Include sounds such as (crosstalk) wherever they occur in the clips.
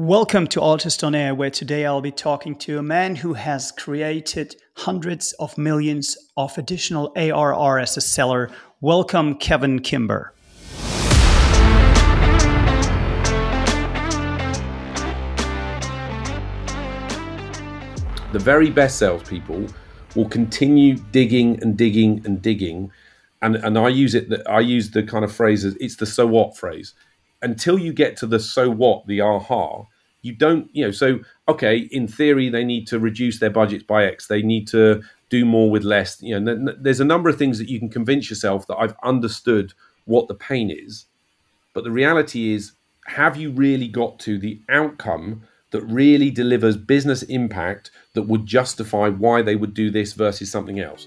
Welcome to ARRtist on Air, where today I'll be talking to a man who has created hundreds of millions of additional ARR as a seller. Welcome, Kevin Kimber. The very best salespeople will continue digging and digging and digging, and and I use it. That I use the kind of phrase. It's the so what phrase until you get to the so what, the aha, you don't, you know, so, okay, in theory, they need to reduce their budgets by X. They need to do more with less. You know, there's a number of things that you can convince yourself that I've understood what the pain is. But the reality is, have you really got to the outcome that really delivers business impact that would justify why they would do this versus something else?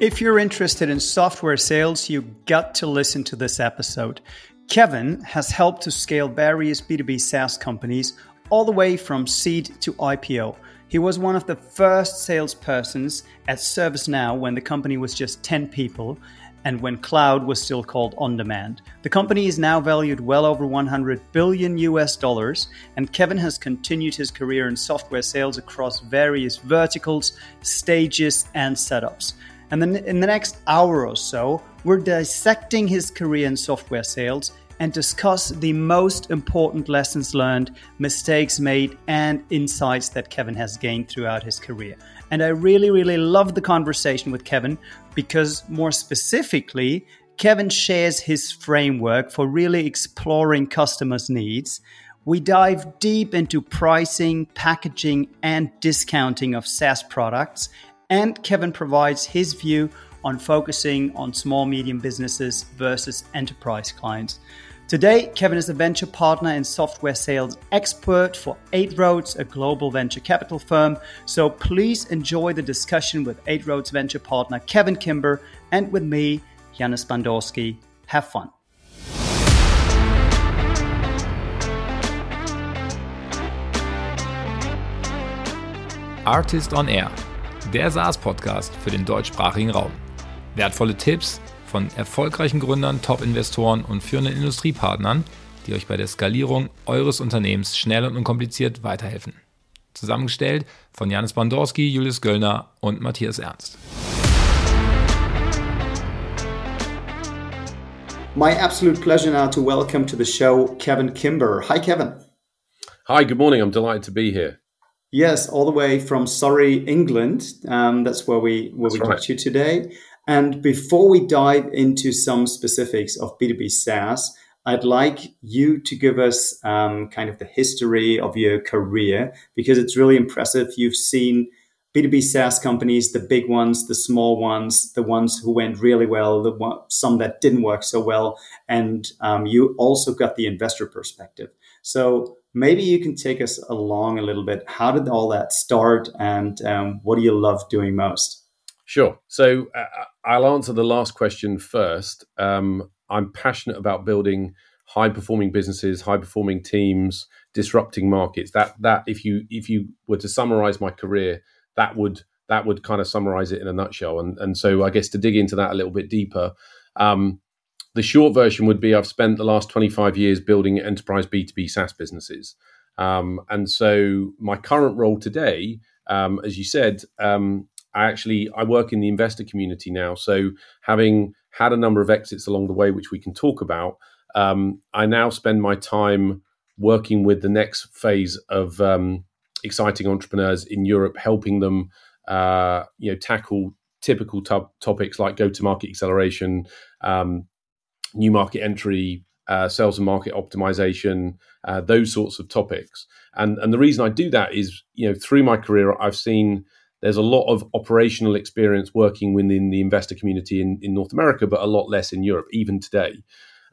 If you're interested in software sales, you got to listen to this episode. Kevin has helped to scale various B2B SaaS companies all the way from seed to IPO. He was one of the first salespersons at ServiceNow when the company was just 10 people and when cloud was still called on demand. The company is now valued well over 100 billion US dollars, and Kevin has continued his career in software sales across various verticals, stages, and setups. And then in the next hour or so, we're dissecting his career in software sales and discuss the most important lessons learned, mistakes made, and insights that Kevin has gained throughout his career. And I really, really love the conversation with Kevin because, more specifically, Kevin shares his framework for really exploring customers' needs. We dive deep into pricing, packaging, and discounting of SaaS products and Kevin provides his view on focusing on small medium businesses versus enterprise clients. Today, Kevin is a venture partner and software sales expert for Eight Roads, a global venture capital firm. So please enjoy the discussion with Eight Roads venture partner Kevin Kimber and with me, Janis Bandorski. Have fun. ARRtist on Air der SaaS-Podcast für den deutschsprachigen Raum. Wertvolle Tipps von erfolgreichen Gründern, Top-Investoren und führenden Industriepartnern, die euch bei der Skalierung eures Unternehmens schnell und unkompliziert weiterhelfen. Zusammengestellt von Janis Bandorski, Julius Göllner und Matthias Ernst. My absolute pleasure now to welcome to the show Kevin Kimber. Hi, Kevin. Hi, good morning. I'm delighted to be here. Yes, all the way from Surrey, England. Um, that's where we where that's we right. got you today. And before we dive into some specifics of B2B SaaS, I'd like you to give us um, kind of the history of your career because it's really impressive. You've seen B2B SaaS companies, the big ones, the small ones, the ones who went really well, the one, some that didn't work so well. And um, you also got the investor perspective. So maybe you can take us along a little bit. How did all that start, and um, what do you love doing most? Sure. So uh, I'll answer the last question first. Um, I'm passionate about building high performing businesses, high performing teams, disrupting markets. That that if you if you were to summarize my career, that would that would kind of summarize it in a nutshell. And and so I guess to dig into that a little bit deeper, um, the short version would be I've spent the last 25 years building enterprise B2B SaaS businesses. Um, and so my current role today, um, as you said, um, I actually I work in the investor community now. So having had a number of exits along the way, which we can talk about, um, I now spend my time working with the next phase of um, exciting entrepreneurs in Europe, helping them, uh, you know, tackle typical topics like go-to-market acceleration, um, new market entry, uh, sales and market optimization, uh, those sorts of topics. And and the reason I do that is, you know, through my career, I've seen there's a lot of operational experience working within the investor community in, in North America, but a lot less in Europe, even today.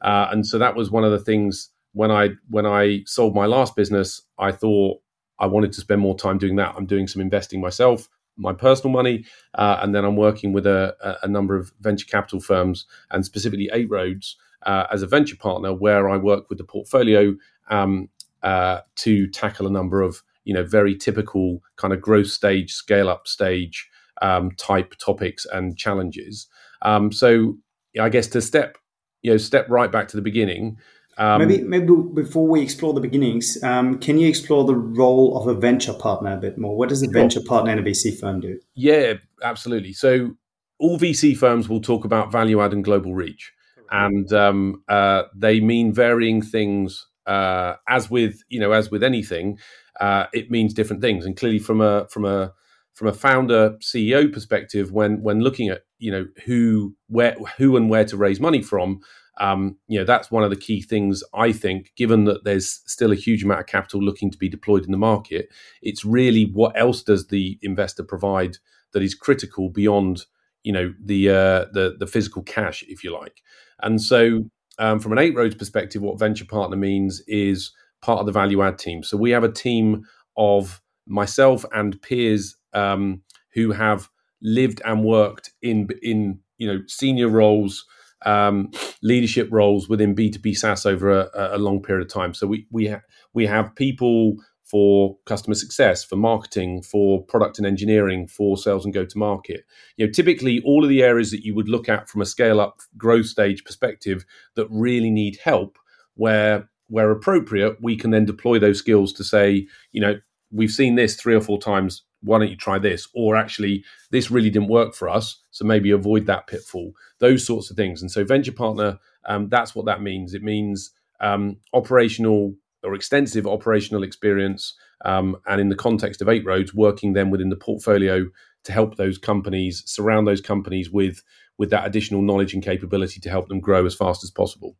Uh, and so that was one of the things when I when I sold my last business, I thought I wanted to spend more time doing that. I'm doing some investing myself my personal money, uh, and then I'm working with a, a, number of venture capital firms, and specifically Eight Roads uh, as a venture partner, where I work with the portfolio um, uh, to tackle a number of you know very typical kind of growth stage, scale up stage um, type topics and challenges. Um, so I guess to step you know step right back to the beginning. Um, maybe maybe before we explore the beginnings, um, can you explore the role of a venture partner a bit more? What does a venture partner in a VC firm do? Yeah, absolutely. So all VC firms will talk about value add and global reach, and um, uh, they mean varying things. Uh, as with you know, as with anything, uh, it means different things. And clearly, from a from a from a founder CEO perspective, when when looking at you know who where who and where to raise money from, um, you know that's one of the key things I think. Given that there's still a huge amount of capital looking to be deployed in the market, it's really what else does the investor provide that is critical beyond you know the uh, the the physical cash, if you like. And so, um, from an Eight Roads perspective, what venture partner means is part of the value add team. So we have a team of myself and peers um, who have lived and worked in in you know senior roles, um, leadership roles within B two B SaaS over a, a, long period of time. So we we ha- we have people for customer success, for marketing, for product and engineering, for sales and go to market. You know, typically all of the areas that you would look at from a scale up growth stage perspective that really need help, where where appropriate, we can then deploy those skills to say, you know, we've seen this three or four times. Why don't you try this? Or actually, this really didn't work for us. So maybe avoid that pitfall, those sorts of things. And so, venture partner, um, that's what that means. It means um, operational or extensive operational experience. Um, and in the context of Eight Roads, working then within the portfolio to help those companies, surround those companies with, with that additional knowledge and capability to help them grow as fast as possible.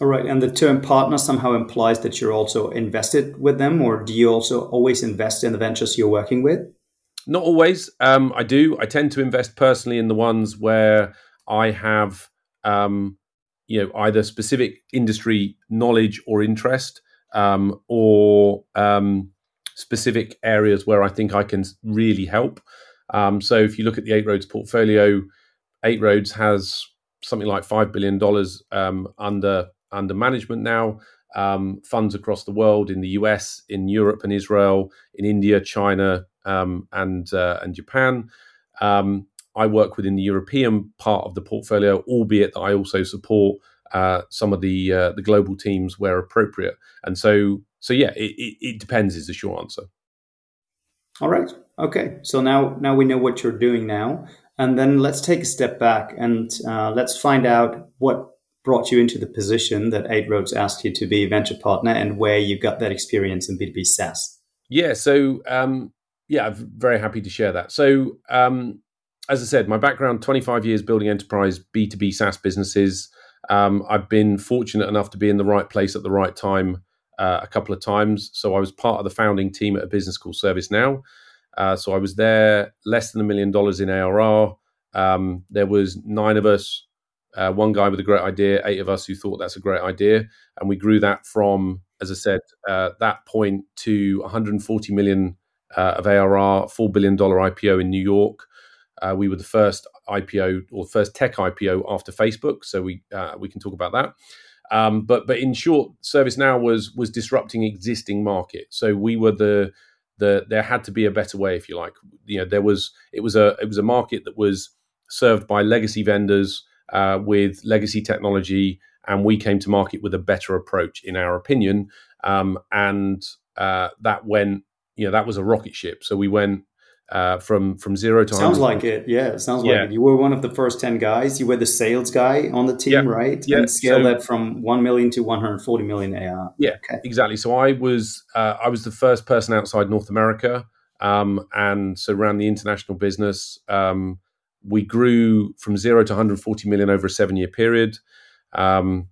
All right. And the term partner somehow implies that you're also invested with them, or do you also always invest in the ventures you're working with? Not always. Um, I do. I tend to invest personally in the ones where I have, um, you know, either specific industry knowledge or interest, um, or um, specific areas where I think I can really help. Um, so if you look at the Eight Roads portfolio, Eight Roads has something like five billion dollars um, under under management now. Um, funds across the world in the US, in Europe and Israel, in India, China, um, and uh, and Japan. Um, I work within the European part of the portfolio, albeit that I also support uh, some of the uh, the global teams where appropriate. And so, so yeah, it, it, it depends. Is the short answer. All right. Okay. So now now we know what you're doing now, and then let's take a step back and uh, let's find out what brought you into the position that Eight Roads asked you to be a venture partner and where you got that experience in B2B SaaS? Yeah, so um, yeah, I'm very happy to share that. So, um, as I said, my background 25 years building enterprise B2B SaaS businesses. Um, I've been fortunate enough to be in the right place at the right time uh, a couple of times. So, I was part of the founding team at a business called ServiceNow. Uh, so, I was there less than a million dollars in ARR. Um, there was nine of us uh, one guy with a great idea, eight of us who thought that's a great idea, and we grew that from, as I said, uh, that point to 140 million uh, of ARR, four billion dollar IPO in New York. Uh, we were the first IPO or first tech IPO after Facebook, so we uh, we can talk about that. Um, but but in short, ServiceNow was was disrupting existing market. So we were the the there had to be a better way, if you like. You know, there was it was a it was a market that was served by legacy vendors uh, with legacy technology, and we came to market with a better approach, in our opinion. Um, and uh, that went, you know, that was a rocket ship. So we went uh, from from zero to sounds like it. Yeah, it sounds yeah. like it. You were one of the first ten guys. You were the sales guy on the team, right? Yeah, and scaled so, that from one million to one hundred forty million AR. Yeah, okay. exactly. So I was uh, I was the first person outside North America, um, and so ran the international business. Um, we grew from zero to 140 million over a seven year period. Um,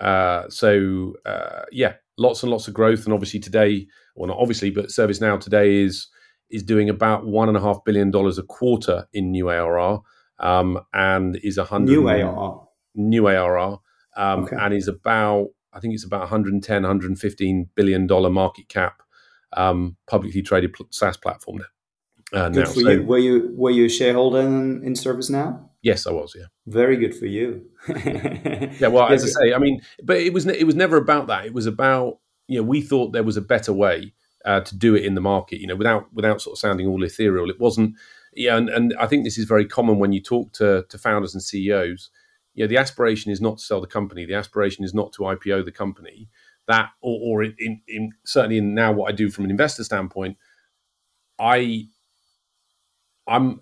uh, so uh, yeah, lots and lots of growth. And obviously today, well, not obviously, but ServiceNow today is is doing about one and a half billion dollars a quarter in new ARR, um, and is a hundred new ARR, new ARR, um, okay. and is about I think it's about 110, 115 billion dollar market cap, um, publicly traded SaaS platform uh, good now. for so, you. Were you were you a shareholder in, in ServiceNow? Yes, I was. Yeah. Very good for you. (laughs) yeah. Well, as I say, I mean, but it was it was never about that. It was about you know we thought there was a better way uh, to do it in the market. You know, without without sort of sounding all ethereal. It wasn't. Yeah, and, and I think this is very common when you talk to to founders and CEOs. you know, the aspiration is not to sell the company. The aspiration is not to IPO the company. That, or, or in, in certainly in now what I do from an investor standpoint, I, I'm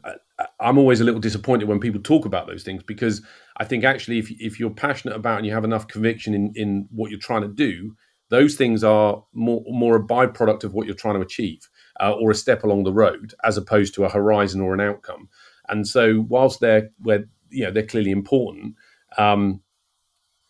I'm always a little disappointed when people talk about those things because I think actually if if you're passionate about and you have enough conviction in in what you're trying to do, those things are more more a byproduct of what you're trying to achieve uh, or a step along the road as opposed to a horizon or an outcome. And so whilst they're where you know they're clearly important, um,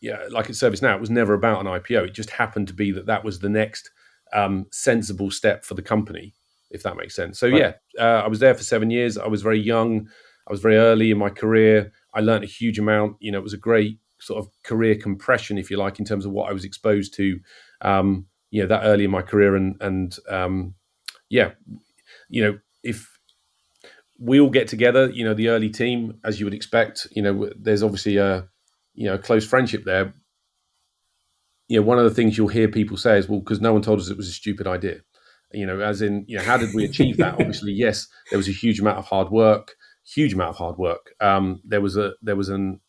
yeah, like at ServiceNow, it was never about an IPO. It just happened to be that that was the next um, sensible step for the company if that makes sense. So right. yeah, uh, I was there for seven years. I was very young. I was very early in my career. I learned a huge amount. You know, it was a great sort of career compression, if you like, in terms of what I was exposed to. Um, you know, that early in my career, and and um, yeah, you know, if we all get together, you know, the early team, as you would expect, you know, there's obviously a you know a close friendship there. You know, one of the things you'll hear people say is, "Well, because no one told us it was a stupid idea." You know, as in, you know, how did we (laughs) achieve that? Obviously, yes, there was a huge amount of hard work, huge amount of hard work. Um, there was a there was an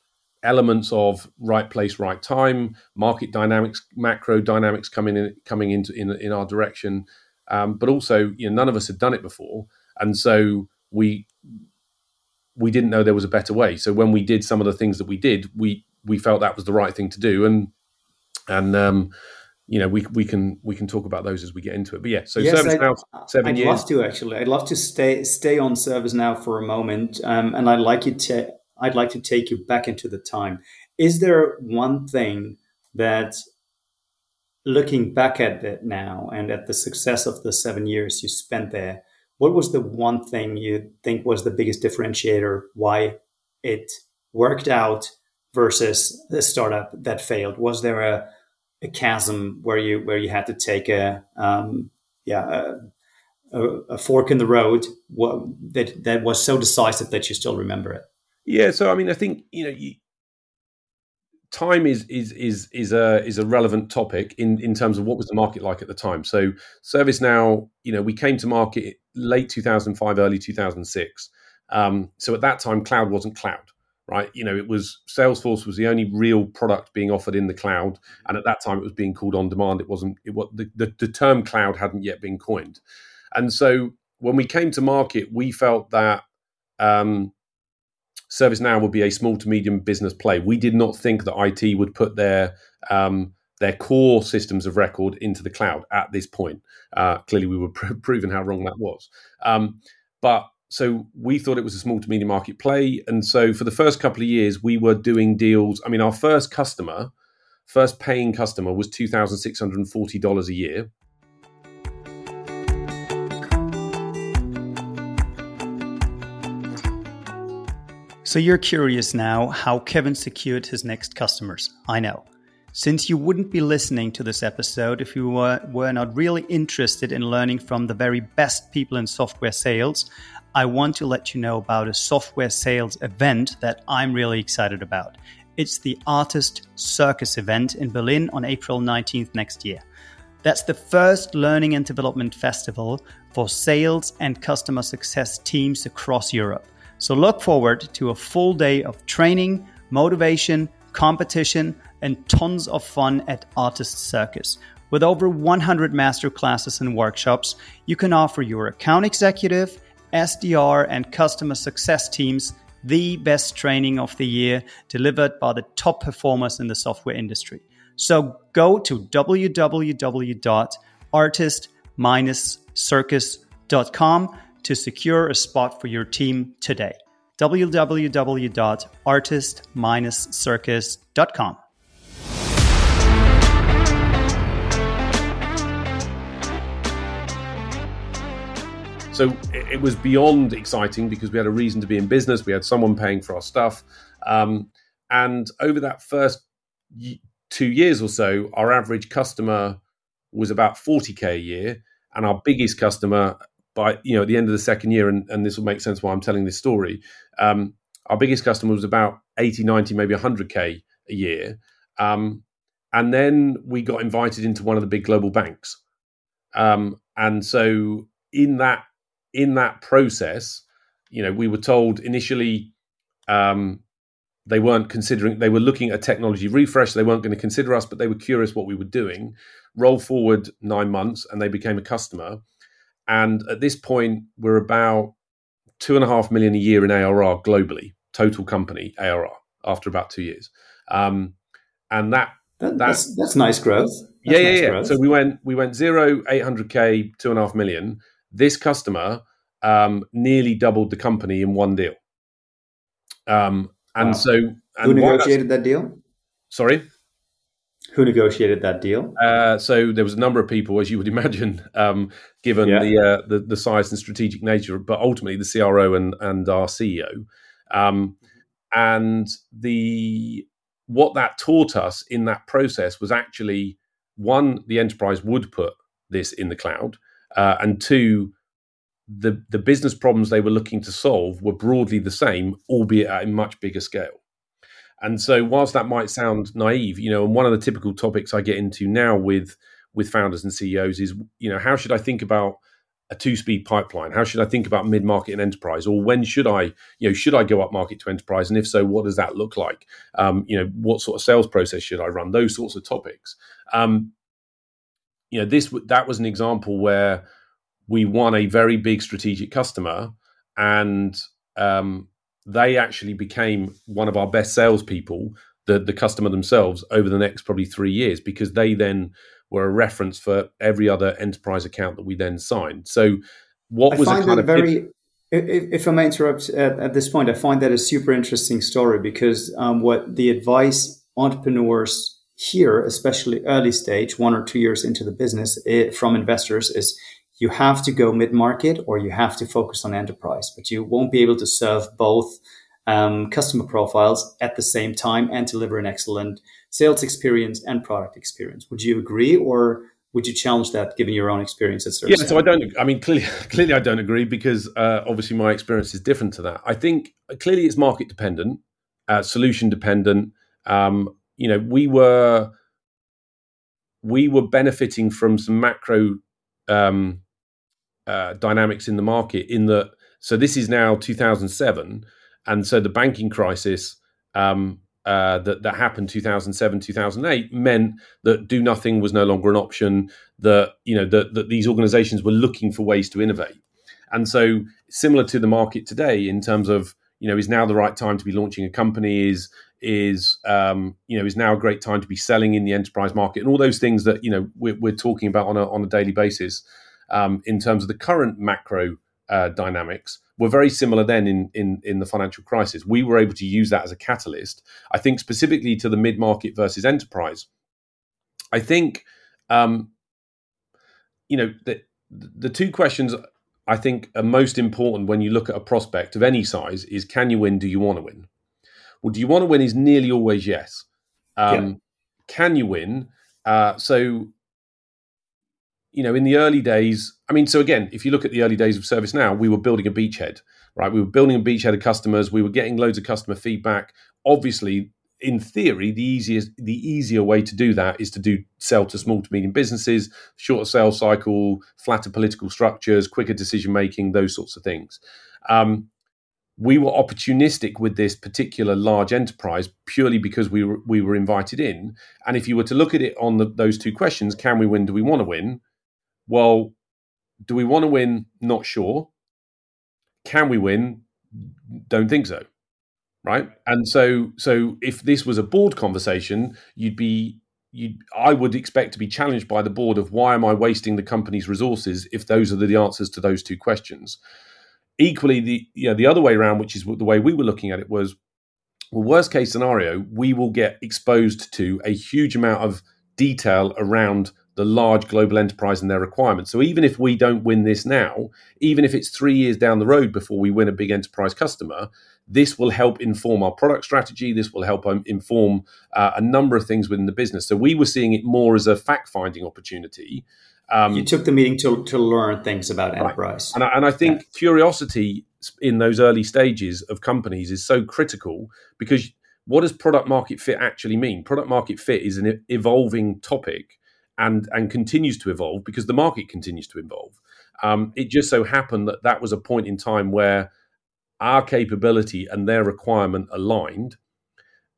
elements of right place, right time, market dynamics, macro dynamics coming in coming into in in our direction. Um, but also, you know, none of us had done it before, and so we we didn't know there was a better way. So when we did some of the things that we did, we we felt that was the right thing to do, and and um, you know, we we can we can talk about those as we get into it. But yeah, so yes, ServiceNow I'd, 7 I'd years. love to actually. I'd love to stay stay on ServiceNow for a moment, um, and I'd like you to. I'd like to take you back into the time. Is there one thing that, looking back at it now and at the success of the seven years you spent there, what was the one thing you think was the biggest differentiator? Why it worked out versus the startup that failed? Was there a a chasm where you where you had to take a um, yeah a, a, fork in the road that that was so decisive that you still remember it. Yeah, so I mean, I think you know, you, time is is is is a is a relevant topic in in terms of what was the market like at the time. So ServiceNow, you know, we came to market late 2005, early 2006. Um, so at that time, cloud wasn't cloud right? You know, it was Salesforce was the only real product being offered in the cloud, and at that time it was being called on demand. It wasn't. It was the, the, the term cloud hadn't yet been coined, and so when we came to market, we felt that um, ServiceNow would be a small to medium business play. We did not think that IT would put their um, their core systems of record into the cloud at this point. Uh, clearly, we were pr- (laughs) proven how wrong that was. Um, but so we thought it was a small to medium market play. And so for the first couple of years, we were doing deals. I mean, our first customer, first paying customer was $2,640 a year. So you're curious now how Kevin secured his next customers. I know. Since you wouldn't be listening to this episode if you were, were not really interested in learning from the very best people in software sales, I want to let you know about a software sales event that I'm really excited about. It's the ARRtist Circus event in Berlin on April 19th next year. That's the first learning and development festival for sales and customer success teams across Europe. So look forward to a full day of training, motivation, competition, and tons of fun at ARRtist Circus. With over 100 master classes and workshops, you can offer your account executive SDR, and customer success teams the best training of the year delivered by the top performers in the software industry. So go to www.arrtist-circus.com to secure a spot for your team today. www.arrtist-circus.com. So it, was beyond exciting because we had a reason to be in business. We had someone paying for our stuff. Um, and over that first two years or so, our average customer was about 40K a year. And our biggest customer, by you know, at the end of the second year, and, and this will make sense why I'm telling this story, um, our biggest customer was about 80, 90, maybe 100K a year. Um, and then we got invited into one of the big global banks. Um, and so in that in that process, you know, we were told initially, um, they weren't considering they were looking at technology refresh they weren't going to consider us but they were curious what we were doing roll forward nine months and they became a customer. And at this point we're about two and a half million a year in arr globally total company arr after about two years. Um, and that, that that's that's nice growth. That's yeah yeah nice yeah. growth. so we went we went zero 800k two and a half million this customer um, nearly doubled the company in one deal um, and Wow. so, and Who negotiated that deal? Sorry. Who negotiated that deal? Uh, so there was a number of people, as you would (laughs) imagine, um, given Yeah. the, uh, the the size and strategic nature, but ultimately the CRO and and our CEO, um, and the what that taught us in that process was actually one, the enterprise would put this in the cloud, uh, and two, the the business problems they were looking to solve were broadly the same, albeit at a much bigger scale. And so, whilst that might sound naive, you know, and one of the typical topics I get into now with with founders and CEOs is, you know, how should I think about a two speed pipeline? How should I think about mid market and enterprise? Or when should I, you know, should I go up market to enterprise? And if so, what does that look like? Um, you know, what sort of sales process should I run? Those sorts of topics. Um, you know, this that was an example where we won a very big strategic customer, and um, they actually became one of our best salespeople, the the customer themselves, over the next probably three years because they then were a reference for every other enterprise account that we then signed. So, what I was a kind of very. If, if I may interrupt at, at this point, I find that a super interesting story because um, what the advice entrepreneurs hear, especially early stage, one or two years into the business, eh, from investors is you have to go mid market or you have to focus on enterprise, but you won't be able to serve both um, customer profiles at the same time and deliver an excellent sales experience and product experience. Would you agree, or would you challenge that given your own experience at Yeah, so I don't. I mean, clearly, (laughs) clearly, I don't agree because uh, obviously my experience is different to that. I think uh, clearly it's market dependent, uh, solution dependent. Um, you know, we were we were benefiting from some macro um, uh, dynamics in the market. In that, so this is now 2007, and so the banking crisis um, uh, that that happened 2007 2008 meant that do nothing was no longer an option. That you know that that these organisations were looking for ways to innovate, and so similar to the market today in terms of you know is now the right time to be launching a company is is um, you know is now a great time to be selling in the enterprise market and all those things that you know we're, we're talking about on a on a daily basis um, in terms of the current macro uh, dynamics were very similar then in, in in the financial crisis. We were able to use that as a catalyst. I think specifically to the mid market versus enterprise. I think um, you know the the two questions I think are most important when you look at a prospect of any size is can you win? Do you want to win? Well, do you want to win? Is nearly always yes. Um, Yeah. Can you win? Uh, so you know, in the early days, I mean, so again, if you look at the early days of ServiceNow, we were building a beachhead, right? We were building a beachhead of customers. We were getting loads of customer feedback. Obviously, in theory, the easiest, the easier way to do that is to do sell to small to medium businesses, shorter sales cycle, flatter political structures, quicker decision making, those sorts of things. Um, we were opportunistic with this particular large enterprise purely because we were we were invited in. And if you were to look at it on the, those two questions, can we win? Do we want to win? Well, do we want to win? Not sure. Can we win? Don't think so. Right. And so, so if this was a board conversation, you'd be, you, I would expect to be challenged by the board of why am I wasting the company's resources if those are the answers to those two questions. Equally, the you know, the other way around, which is the way we were looking at it, was well, worst case scenario, we will get exposed to a huge amount of detail around the large global enterprise and their requirements. So even if we don't win this now, even if it's three years down the road before we win a big enterprise customer, this will help inform our product strategy. This will help um, inform uh, a number of things within the business. So we were seeing it more as a fact finding opportunity. Um, you took the meeting to, to learn things about enterprise. and I, and I think yeah. curiosity in those early stages of companies is so critical because what does product market fit actually mean? Product market fit is an evolving topic and and continues to evolve because the market continues to evolve. Um, it just so happened that that was a point in time where our capability and their requirement aligned,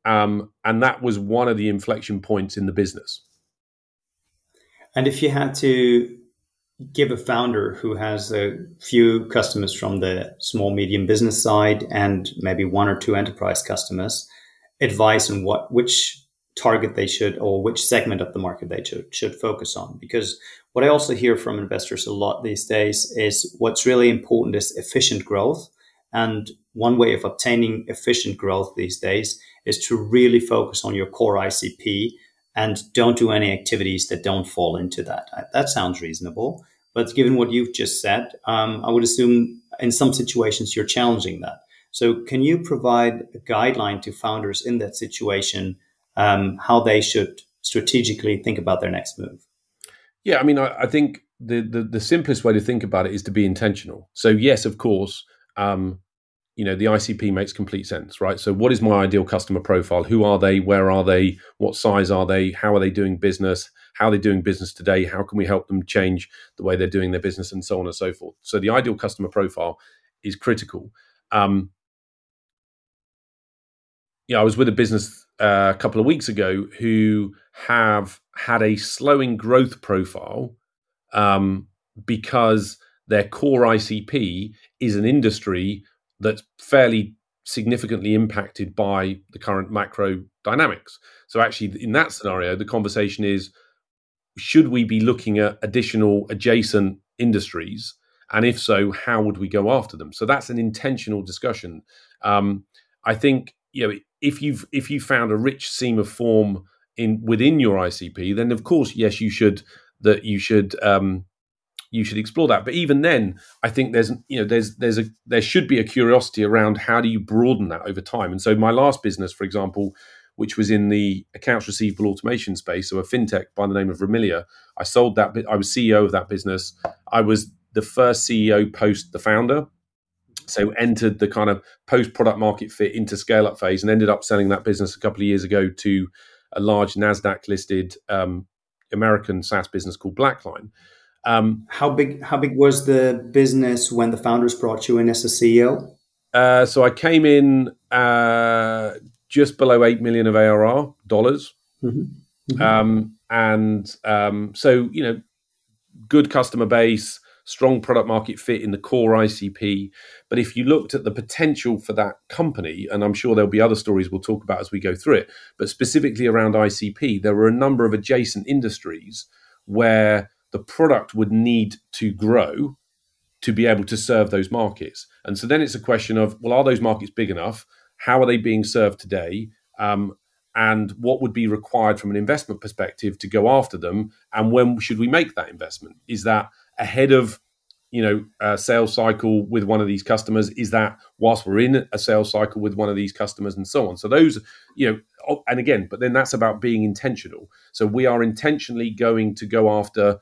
Um, and that was one of the inflection points in the business. And if you had to give a founder who has a few customers from the small medium business side and maybe one or two enterprise customers advice on what which target they should or which segment of the market they should, should focus on. Because what i also hear from investors a lot these days is what's really important is efficient growth. And one way of obtaining efficient growth these days is to really focus on your core icp and don't do any activities that don't fall into that. That sounds reasonable. But given what you've just said, um, I would assume in some situations you're challenging that. So, can you provide a guideline to founders in that situation um, how they should strategically think about their next move? Yeah, I mean, I, I think the, the, the simplest way to think about it is to be intentional. So, yes, of course, um, you know the icp makes complete sense right? So what is my ideal customer profile? Who are they? Where are they? What size are they? How are they doing business? How are they doing business today? How can we help them change the way they're doing their business? And so on and so forth. So the ideal customer profile is critical. Um yeah i was with a business uh, a couple of weeks ago who have had a slowing growth profile um, because their core icp is an industry that's fairly significantly impacted by the current macro dynamics. So, actually, in that scenario, the conversation is should we be looking at additional adjacent industries? And if so, how would we go after them? So, that's an intentional discussion. Um, I think you know if you've if you found a rich seam of form in within your ICP, then of course, yes, you should that you should um, you should explore that. But even then, I think there's you know there's there's a there should be a curiosity around how do you broaden that over time. And so my last business, for example, which was in the accounts receivable automation space, so a fintech by the name of Rimilia, I sold that. I was CEO of that business. I was the first CEO post the founder. So entered the kind of post product market fit into scale up phase and ended up selling that business a couple of years ago to a large Nasdaq listed um, American SaaS business called Blackline. Um, how big? How big was the business when the founders brought you in as a CEO? Uh, so I came in uh, just below eight million of ARR dollars, mm-hmm. Mm-hmm. Um, and um, so you know, good customer base, strong product market fit in the core ICP. But if you looked at the potential for that company, and I'm sure there'll be other stories we'll talk about as we go through it, but specifically around ICP, there were a number of adjacent industries where the product would need to grow to be able to serve those markets. And so then it's a question of, well, are those markets big enough? How are they being served today? Um, and what would be required from an investment perspective to go after them? And when should we make that investment? Is that ahead of you know a sales cycle with one of these customers is that whilst we're in a sales cycle with one of these customers and so on so those you know and again but then that's about being intentional so we are intentionally going to go after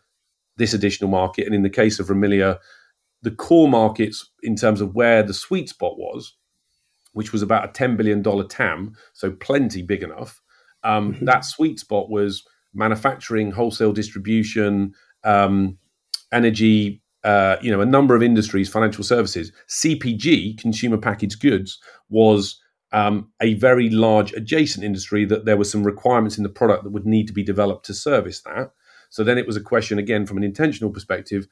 this additional market. And in the case of Rimilia, the core markets in terms of where the sweet spot was, which was about a $10 billion TAM, so plenty big enough. Um, mm-hmm. That sweet spot was manufacturing, wholesale distribution, um, energy, uh, you know, a number of industries, financial services. CPG, consumer packaged goods, was um, a very large adjacent industry that there were some requirements in the product that would need to be developed to service that. So then it was a question again from an intentional perspective: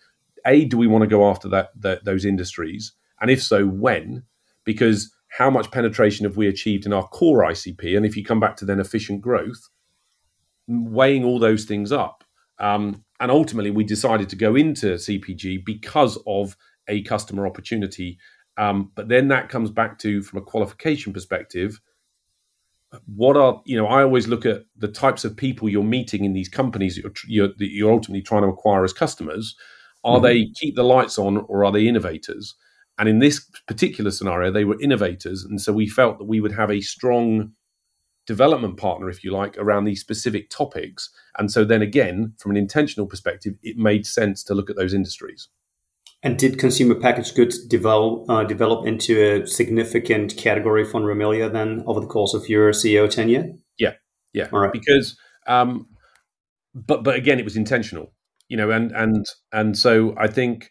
a, do we want to go after that, that those industries, and if so, when? Because how much penetration have we achieved in our core ICP? And if you come back to then efficient growth, weighing all those things up. Um, and ultimately, we decided to go into CPG because of a customer opportunity. Um, but then that comes back to, from a qualification perspective, what are you know i always look at the types of people you're meeting in these companies that you're, you're, that you're ultimately trying to acquire as customers. Are mm-hmm. they keep the lights on or are they innovators? And in this particular scenario they were innovators. And so we felt that we would have a strong development partner if you like around these specific topics. And so then again from an intentional perspective it made sense to look at those industries and did consumer packaged goods develop uh, develop into a significant category for Rimilia then over the course of your CEO tenure? Yeah, yeah. All right. Because, um, but but again, it was intentional, you know, and and and so I think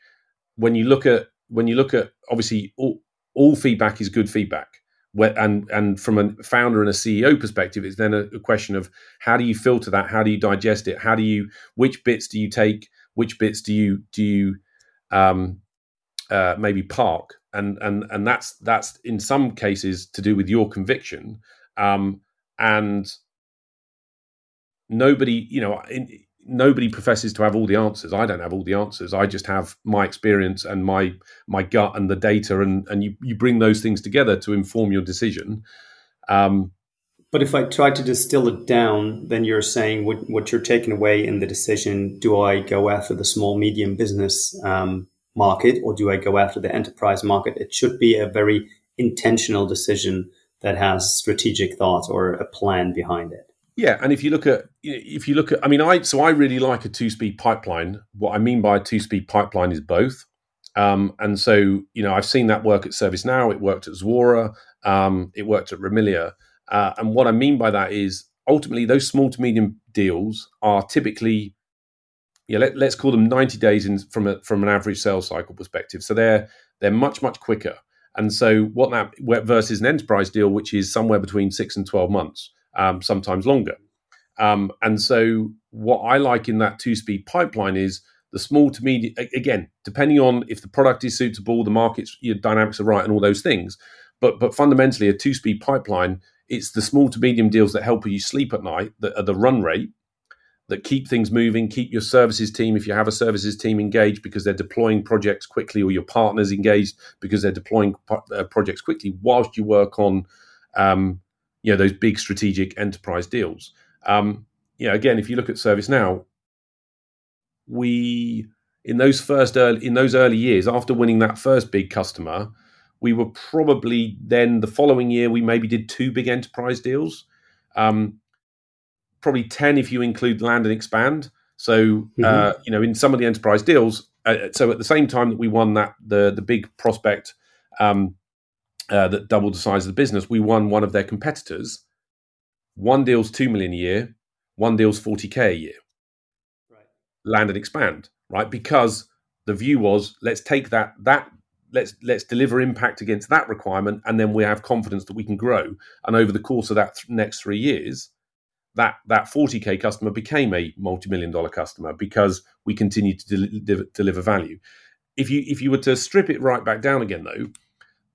when you look at when you look at obviously all all feedback is good feedback. and and from a founder and a CEO perspective, it's then a, a, question of how do you filter that? How do you digest it? How do you which bits do you take? Which bits do you do you um, uh, maybe park? And and and that's that's in some cases to do with your conviction. Um, and nobody, you know, in, nobody professes to have all the answers. I don't have all the answers. I just have my experience and my my gut and the data, and and you you bring those things together to inform your decision. Um, but if I try to distill it down, then you're saying what, what you're taking away in the decision: do I go after the small medium business um, market or do I go after the enterprise market? It should be a very intentional decision that has strategic thought or a plan behind it. Yeah, and if you look at if you look at, I mean, I so I really like a two-speed pipeline. What I mean by a two-speed pipeline is both. Um, and so, you know, I've seen that work at ServiceNow. It worked at Zuora. Um, it worked at Rimilia. Uh, and what I mean by that is ultimately those small to medium deals are typically, yeah, let, us call them 90 days in, from a, from an average sales cycle perspective. So they're they're much much quicker. And so what that versus an enterprise deal, which is somewhere between six and 12 months um, sometimes longer. Um, and so, what I like in that two speed pipeline is the small to medium, again, depending on if the product is suitable, the market's your dynamics are right, and all those things. But, but fundamentally, a two speed pipeline, it's the small to medium deals that help you sleep at night, that are the run rate, that keep things moving, keep your services team, if you have a services team, engaged because they're deploying projects quickly, or your partners engaged because they're deploying uh, projects quickly, whilst you work on um, you know those big strategic enterprise deals. Um, again, if you look at ServiceNow, we in those first early, in those early years after winning that first big customer, we were probably then the following year we maybe did two big enterprise deals, um, probably ten if you include land and expand. So mm-hmm. uh, you know, in some of the enterprise deals, uh, so at the same time that we won that the the big prospect um, uh, that doubled the size of the business, we won one of their competitors. One deal's two million a year, one deal's forty k a year. Right. Land and expand, right? Because the view was let's take that that let's let's deliver impact against that requirement, and then we have confidence that we can grow. And over the course of that th- next three years, that that 40k customer became a multi-million dollar customer because we continued to de- deliver value. If you if you were to strip it right back down again, though,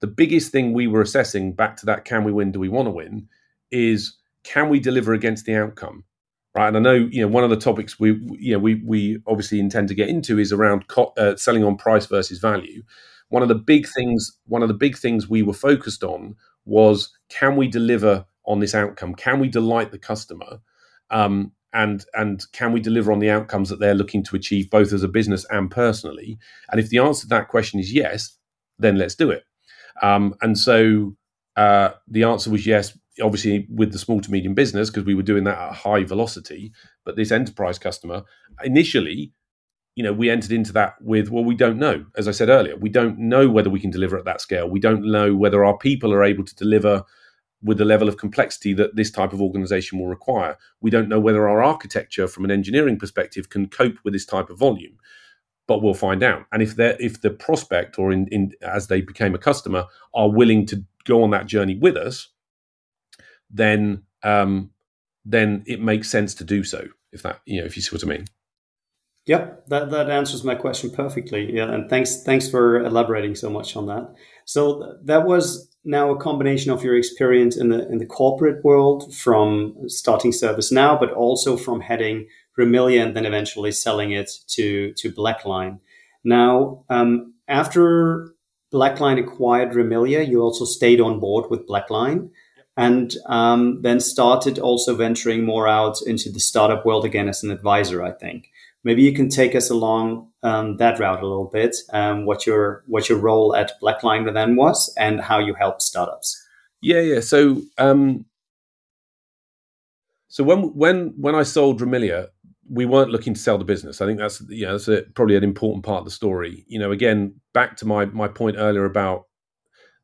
the biggest thing we were assessing back to that can we win, do we want to win, is can we deliver against the outcome? Right, and I know you know one of the topics we you know we we obviously intend to get into is around co- uh, selling on price versus value. One of the big things, one of the big things we were focused on was can we deliver on this outcome? Can we delight the customer? Um, and and can we deliver on the outcomes that they're looking to achieve both as a business and personally? And if the answer to that question is yes, then let's do it. Um, and so uh, the answer was yes, obviously with the small to medium business, because we were doing that at high velocity. But this enterprise customer, initially, you know, we entered into that with, well, we don't know. As I said earlier, we don't know whether we can deliver at that scale. We don't know whether our people are able to deliver with the level of complexity that this type of organization will require. We don't know whether our architecture from an engineering perspective can cope with this type of volume but we'll find out. And if they if the prospect or in, in as they became a customer are willing to go on that journey with us, then um, then it makes sense to do so. If that you know if you see what I mean. Yep, that, that answers my question perfectly. Yeah, and thanks thanks for elaborating so much on that. So that was now a combination of your experience in the in the corporate world from starting ServiceNow, but also from heading Rimilia and then eventually selling it to to Blackline. Now, um, after Blackline acquired Rimilia, you also stayed on board with Blackline and um, then started also venturing more out into the startup world again as an advisor. I think maybe you can take us along um, that route a little bit. Um, what your what your role at Blackline then was, and how you help startups. Yeah, yeah. So, um, so when when when I sold Rimilia, we weren't looking to sell the business. I think that's yeah, that's a, probably an important part of the story. You know, again, back to my my point earlier about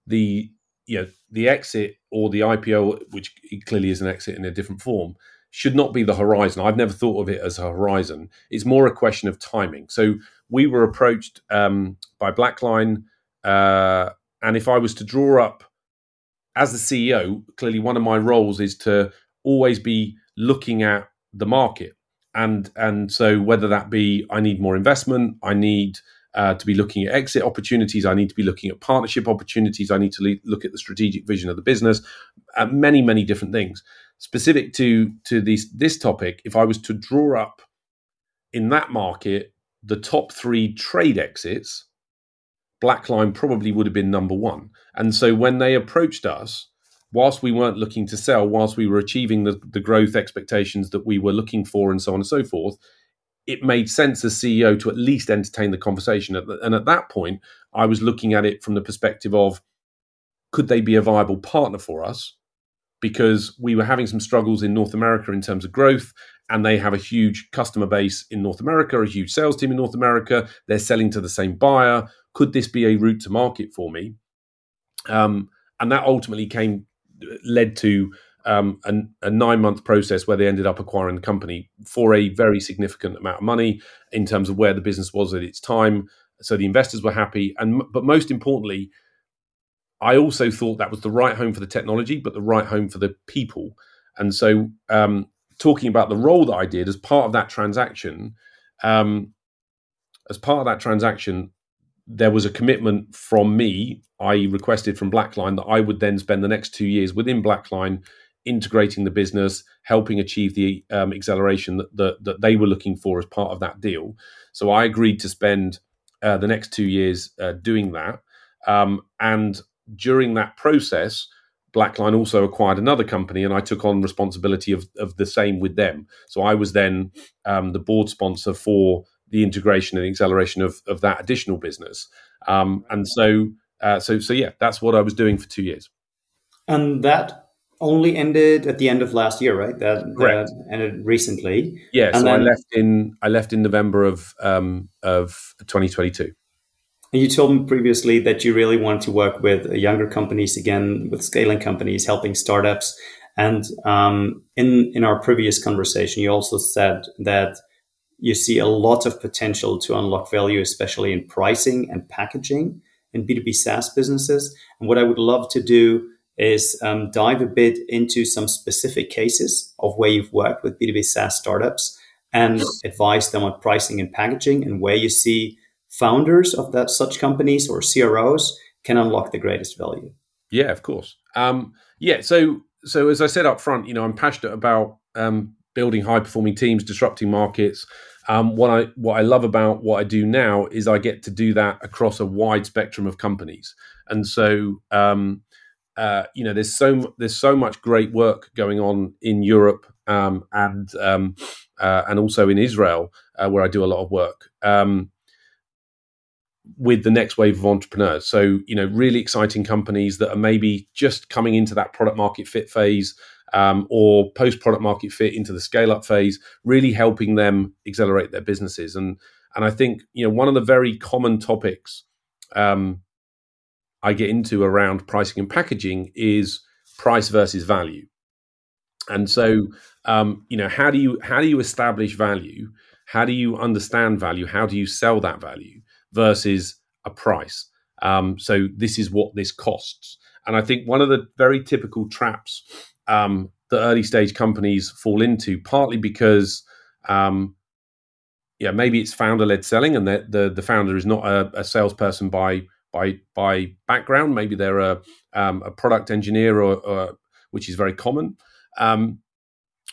the you know the exit or the IPO, which clearly is an exit in a different form, should not be the horizon. I've never thought of it as a horizon. It's more a question of timing. So we were approached um, by Blackline, uh, and if I was to draw up as the CEO, clearly one of my roles is to always be looking at the market. And and so whether that be I need more investment, I need uh, to be looking at exit opportunities. I need to be looking at partnership opportunities. I need to le- look at the strategic vision of the business. Uh, many, many different things. Specific to to this this topic, if I was to draw up in that market the top three trade exits, Blackline probably would have been number one. And so when they approached us, whilst we weren't looking to sell, whilst we were achieving the, the growth expectations that we were looking for, and so on and so forth, it made sense as CEO to at least entertain the conversation. And at that point, I was looking at it from the perspective of could they be a viable partner for us? Because we were having some struggles in North America in terms of growth, and they have a huge customer base in North America, a huge sales team in North America. They're selling to the same buyer. Could this be a route to market for me? Um, and that ultimately came led to um, an, a nine month process where they ended up acquiring the company for a very significant amount of money in terms of where the business was at its time. So the investors were happy, and but most importantly, I also thought that was the right home for the technology, but the right home for the people. And so, um, talking about the role that I did as part of that transaction, um, as part of that transaction, there was a commitment from me. I requested from Blackline that I would then spend the next two years within Blackline integrating the business, helping achieve the um, acceleration that, that, that they were looking for as part of that deal. So I agreed to spend uh, the next two years uh, doing that. Um, and during that process, Blackline also acquired another company, and I took on responsibility of, of the same with them. So I was then um, the board sponsor for the integration and acceleration of, of that additional business. Um, and so, uh, so, so yeah, that's what I was doing for two years. And that only ended at the end of last year, right? That, Correct. that ended recently. Yeah, and so then, I left in I left in November of um, of 2022. And you told me previously that you really wanted to work with younger companies again, with scaling companies, helping startups. And um, in in our previous conversation, you also said that you see a lot of potential to unlock value, especially in pricing and packaging in B2B SaaS businesses. And what I would love to do is um, dive a bit into some specific cases of where you've worked with B2B SaaS startups and advise them on pricing and packaging and where you see founders of that such companies or CROs can unlock the greatest value. Yeah, of course. Um, yeah, so so as I said up front, you know, I'm passionate about um, building high performing teams, disrupting markets. Um, what I what I love about what I do now is I get to do that across a wide spectrum of companies, and so um, uh, you know, there's so there's so much great work going on in Europe um, and um, uh, and also in Israel, uh, where I do a lot of work um, with the next wave of entrepreneurs. So, you know, really exciting companies that are maybe just coming into that product market fit phase. Um, or post product market fit into the scale up phase, really helping them accelerate their businesses. And and I think you know one of the very common topics um, I get into around pricing and packaging is price versus value. And so, um, you know, how do you how do you establish value? How do you understand value? How do you sell that value versus a price? Um, so this is what this costs. And I think one of the very typical traps um, that early stage companies fall into, partly because um, yeah, maybe it's founder led selling, and the, the, the founder is not a, a salesperson by by by background. Maybe they're a um, a product engineer, or, or, which is very common, um,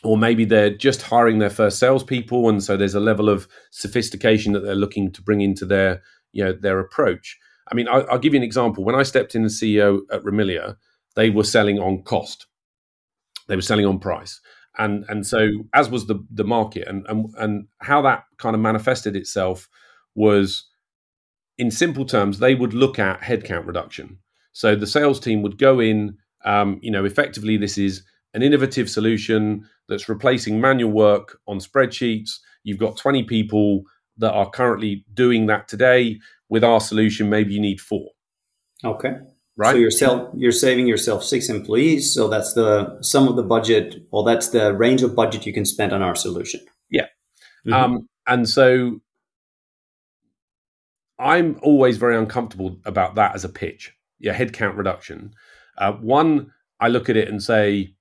or maybe they're just hiring their first salespeople, and so there's a level of sophistication that they're looking to bring into their you know their approach. I mean, I, will give you an example. When I stepped in as CEO at Rimilia, they were selling on cost, they were selling on price. And, and so as was the the market and, and and how that kind of manifested itself was in simple terms, they would look at headcount reduction. So the sales team would go in, um, you know, effectively, this is an innovative solution that's replacing manual work on spreadsheets. You've got 20 people that are currently doing that today. With our solution, maybe you need four. Okay. Right. So you're sell, you're saving yourself six employees. So that's the sum of the budget, or that's the range of budget you can spend on our solution. Yeah. Mm-hmm. Um, and so I'm always very uncomfortable about that as a pitch. Yeah, headcount reduction. Uh, one, I look at it and say,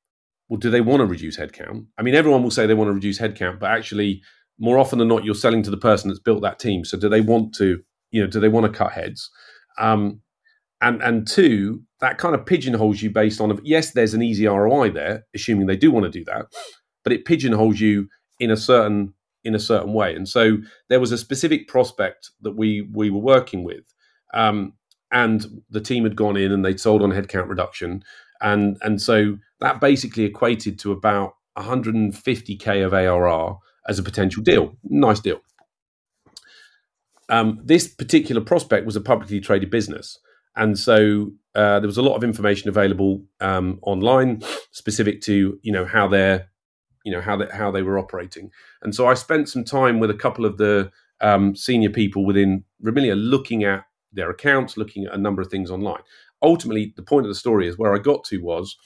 well, do they want to reduce headcount? I mean, everyone will say they want to reduce headcount, but actually, more often than not, you're selling to the person that's built that team. So, do they want to, you know, do they want to cut heads? Um, and and two, that kind of pigeonholes you based on yes, there's an easy ROI there, assuming they do want to do that, but it pigeonholes you in a certain in a certain way. And so there was a specific prospect that we we were working with, um, and the team had gone in and they'd sold on headcount reduction, and and so that basically equated to about 150k of ARR as a potential deal. Nice deal. Um, this particular prospect was a publicly traded business, and so uh, there was a lot of information available um, online specific to you know how they're you know how they, how they were operating. And so I spent some time with a couple of the um, senior people within Rimilia looking at their accounts, looking at a number of things online. Ultimately, the point of the story is where I got to was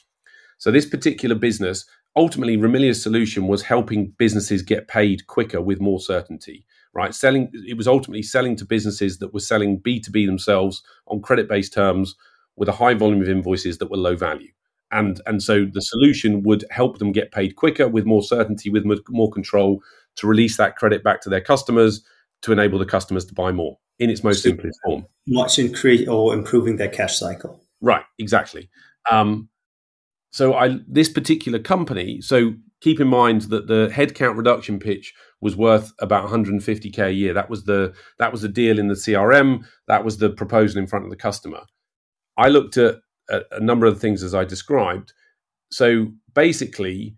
so this particular business ultimately Rimilia's solution was helping businesses get paid quicker with more certainty right? Selling it was ultimately selling to businesses that were selling b2b themselves on credit based terms with a high volume of invoices that were low value. And and so the solution would help them get paid quicker with more certainty with more control to release that credit back to their customers to enable the customers to buy more in its most so simplest form. Much increase or improving their cash cycle. Right exactly. Um, so I this particular company so keep in mind that the headcount reduction pitch was worth about 150k a year. That was the that was the deal in the crm that was the proposal in front of the customer. I looked at a, a number of things as I described. So basically,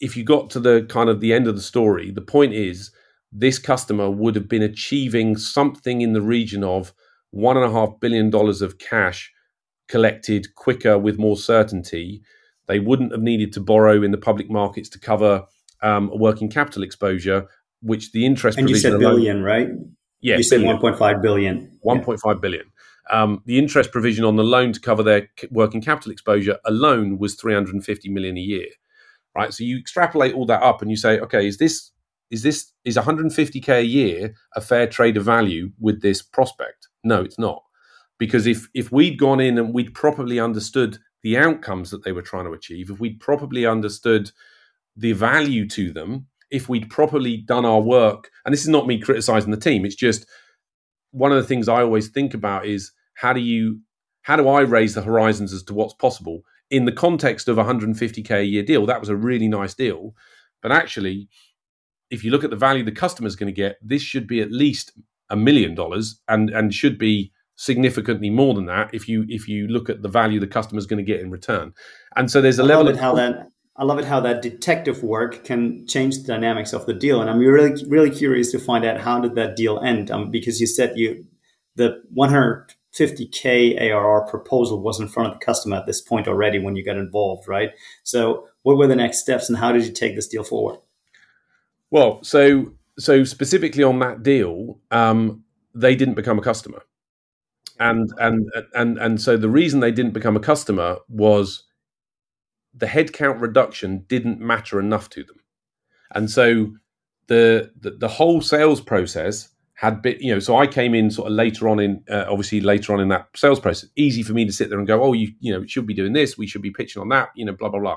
if you got to the kind of the end of the story, the point is this customer would have been achieving something in the region of one and a half billion dollars of cash collected quicker with more certainty. They wouldn't have needed to borrow in the public markets to cover um, a working capital exposure, which the interest and you said billion, right? Yeah, you said one point five billion. One point five billion um, the interest provision on the loan to cover their working capital exposure alone was 350 million a year right so you extrapolate all that up and you say okay is this is this is 150k a year a fair trade of value with this prospect no it's not because if if we'd gone in and we'd properly understood the outcomes that they were trying to achieve if we'd properly understood the value to them if we'd properly done our work and this is not me criticizing the team it's just one of the things I always think about is how do you how do I raise the horizons as to what's possible in the context of a 150k a year deal? That was a really nice deal, but actually, if you look at the value the customer is going to get, this should be at least a million dollars, and and should be significantly more than that if you if you look at the value the customer is going to get in return. And so there's a I level of how that I love it how that detective work can change the dynamics of the deal, and I'm really really curious to find out how did that deal end? Um, because you said you the 150k ARR proposal was in front of the customer at this point already when you got involved, right? So what were the next steps, and how did you take this deal forward? Well, so so specifically on that deal, um, they didn't become a customer, and and and and so the reason they didn't become a customer was the headcount reduction didn't matter enough to them. And so the, the, the whole sales process had been, you know, so I came in sort of later on in, uh, obviously later on in that sales process. Easy for me to sit there and go, oh, you, you know, should be doing this, we should be pitching on that, you know, blah blah blah.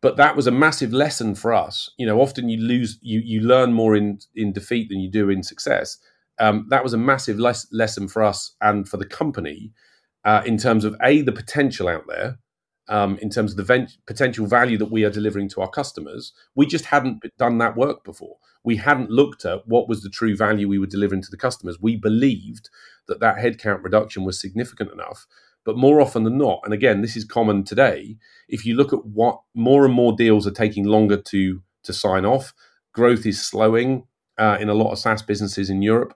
But that was a massive lesson for us. You know, often you lose, you you learn more in in defeat than you do in success. Um, that was a massive les- lesson for us and for the company uh, in terms of a the potential out there, um, in terms of the vent- potential value that we are delivering to our customers. We just hadn't done that work before. We hadn't looked at what was the true value we were delivering to the customers. We believed that that headcount reduction was significant enough. But more often than not, and again, this is common today, if you look at what more and more deals are taking longer to, to sign off, growth is slowing uh, in a lot of SaaS businesses in Europe.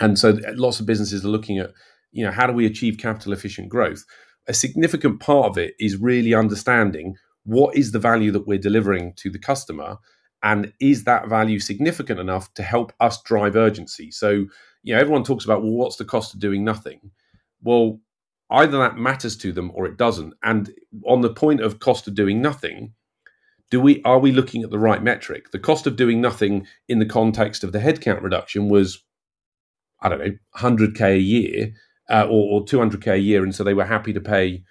And so uh, lots of businesses are looking at, you know, how do we achieve capital efficient growth? a significant part of it is really understanding what is the value that we're delivering to the customer and is that value significant enough to help us drive urgency? So you know everyone talks about well what's the cost of doing nothing? Well either that matters to them or it doesn't. And on the point of cost of doing nothing do we are we looking at the right metric? The cost of doing nothing in the context of the headcount reduction was i don't know 100k a year uh, or, or 200k a year, and so they were happy to pay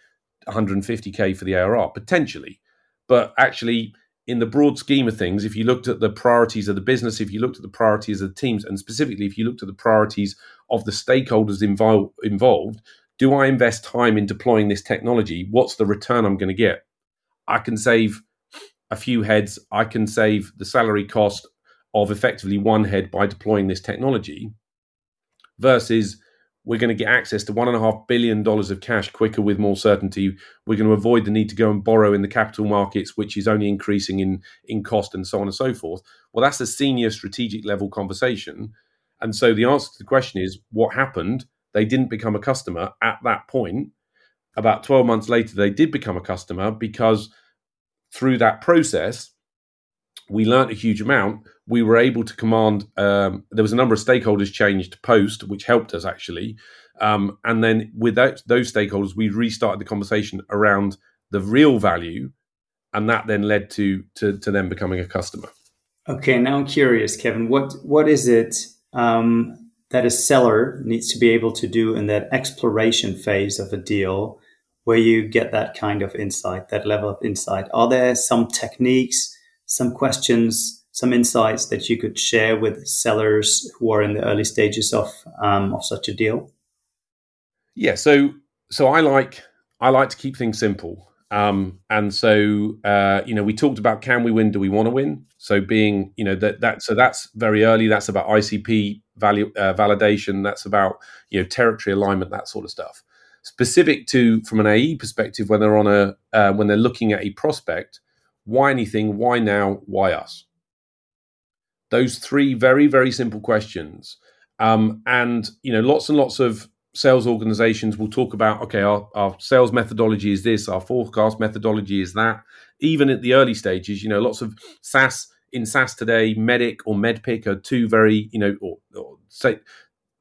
150k for the ARR potentially. But actually, in the broad scheme of things, if you looked at the priorities of the business, if you looked at the priorities of the teams, and specifically if you looked at the priorities of the stakeholders involved, involved do I invest time in deploying this technology? What's the return I'm going to get? I can save a few heads. I can save the salary cost of effectively one head by deploying this technology versus we're going to get access to one and a half billion dollars of cash quicker with more certainty. We're going to avoid the need to go and borrow in the capital markets, which is only increasing in in cost and so on and so forth. Well, that's a senior strategic level conversation. And so the answer to the question is what happened? They didn't become a customer at that point. About 12 months later, they did become a customer because through that process, we learned a huge amount. We were able to command. Um, there was a number of stakeholders changed post, which helped us actually. Um, and then without those stakeholders, we restarted the conversation around the real value, and that then led to to, to them becoming a customer. Okay, now I'm curious, Kevin. What what is it um, that a seller needs to be able to do in that exploration phase of a deal, where you get that kind of insight, that level of insight? Are there some techniques? Some questions, some insights that you could share with sellers who are in the early stages of um, of such a deal? Yeah, so so I like I like to keep things simple. Um, and so uh, you know we talked about can we win? Do we want to win? So being you know that that so that's very early. That's about icp value uh, validation. That's about you know territory alignment that sort of stuff. Specific to from an ae perspective when they're on a uh, when they're looking at a prospect why anything? Why now? Why us? Those three very, very simple questions. Um, and, you know, lots and lots of sales organizations will talk about, okay, our, our sales methodology is this, our forecast methodology is that. Even at the early stages, you know, lots of SaaS in SaaS today, MEDDIC or MEDDPICC are two very, you know, or, or say,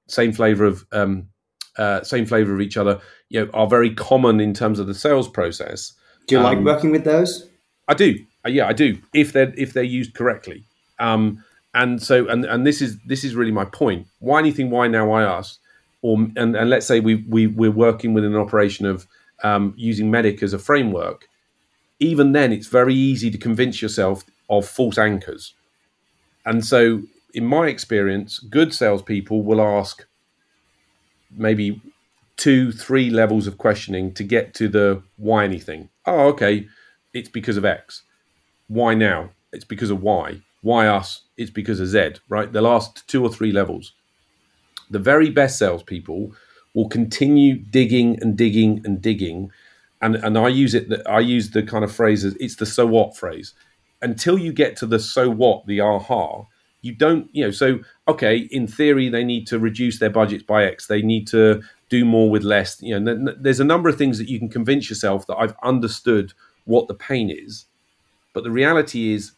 same flavor of um, uh, same flavor of each other, you know, are very common in terms of the sales process. Do you um, like working with those? I do. Uh, yeah, I do. If they're if they're used correctly. Um, and so and and this is this is really my point. Why anything? Why now? I ask. Or and, and let's say we we we're working within an operation of um, using MEDDIC as a framework. Even then, it's very easy to convince yourself of false anchors. And so, in my experience, good salespeople will ask maybe two, three levels of questioning to get to the why anything. Oh, okay it's because of X. Why now? It's because of Y. Why us? It's because of Z, right? The last two or three levels. The very best salespeople will continue digging and digging and digging. And, and I use it, that I use the kind of phrases, it's the so what phrase. Until you get to the so what, the aha, you don't, you know, so, okay, in theory, they need to reduce their budgets by X. They need to do more with less. You know, there's a number of things that you can convince yourself that I've understood what the pain is. But the reality is,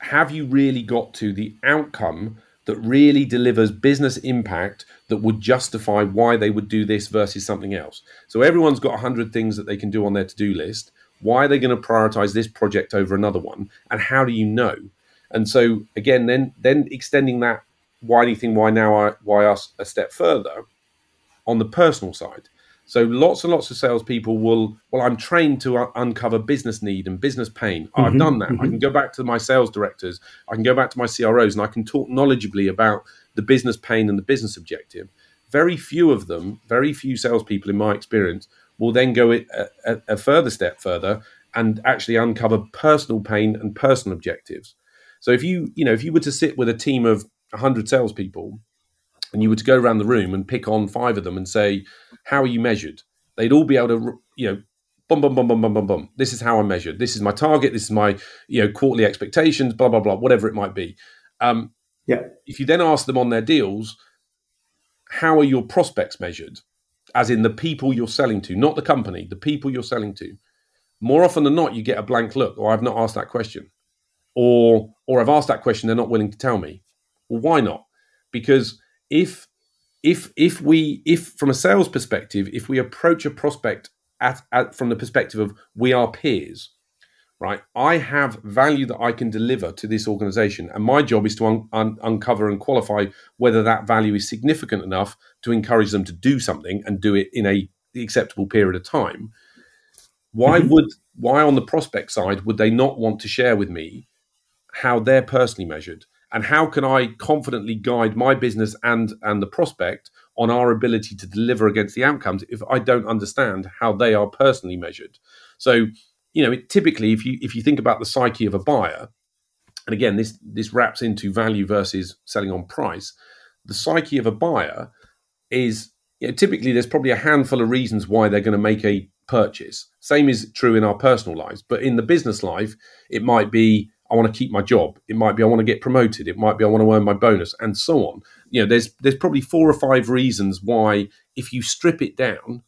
have you really got to the outcome that really delivers business impact that would justify why they would do this versus something else? So everyone's got 100 things that they can do on their to do list. Why are they going to prioritize this project over another one? And how do you know? And so again, then then extending that why anything, why now, why us a step further on the personal side. So lots and lots of salespeople will, well, I'm trained to un- uncover business need and business pain. Mm-hmm, I've done that. Mm-hmm. I can go back to my sales directors. I can go back to my CROs and I can talk knowledgeably about the business pain and the business objective. Very few of them, very few salespeople in my experience, will then go a, a, a further step further and actually uncover personal pain and personal objectives. So if you, you know, if you were to sit with a team of 100 salespeople and you were to go around the room and pick on five of them and say, "How are you measured?" They'd all be able to, you know, bum bum bum bum bum bum bum. This is how I'm measured. This is my target. This is my, you know, quarterly expectations. Blah blah blah. Whatever it might be. Um, yeah. If you then ask them on their deals, how are your prospects measured? As in the people you're selling to, not the company, the people you're selling to. More often than not, you get a blank look, or I've not asked that question, or or I've asked that question, they're not willing to tell me. Well, why not? Because if if if we if from a sales perspective if we approach a prospect at, at from the perspective of we are peers right? I have value that I can deliver to this organization. And my job is to un- un- uncover and qualify whether that value is significant enough to encourage them to do something and do it in a acceptable period of time. Why mm-hmm. would why on the prospect side would they not want to share with me how they're personally measured? And how can I confidently guide my business and and the prospect on our ability to deliver against the outcomes if I don't understand how they are personally measured? So, you know, it, typically, if you if you think about the psyche of a buyer, and again, this this wraps into value versus selling on price. The psyche of a buyer is you know, typically there's probably a handful of reasons why they're going to make a purchase. Same is true in our personal lives, but in the business life, it might be I want to keep my job. It might be I want to get promoted. It might be I want to earn my bonus, and so on. You know, there's there's probably four or five reasons why, if you strip it down,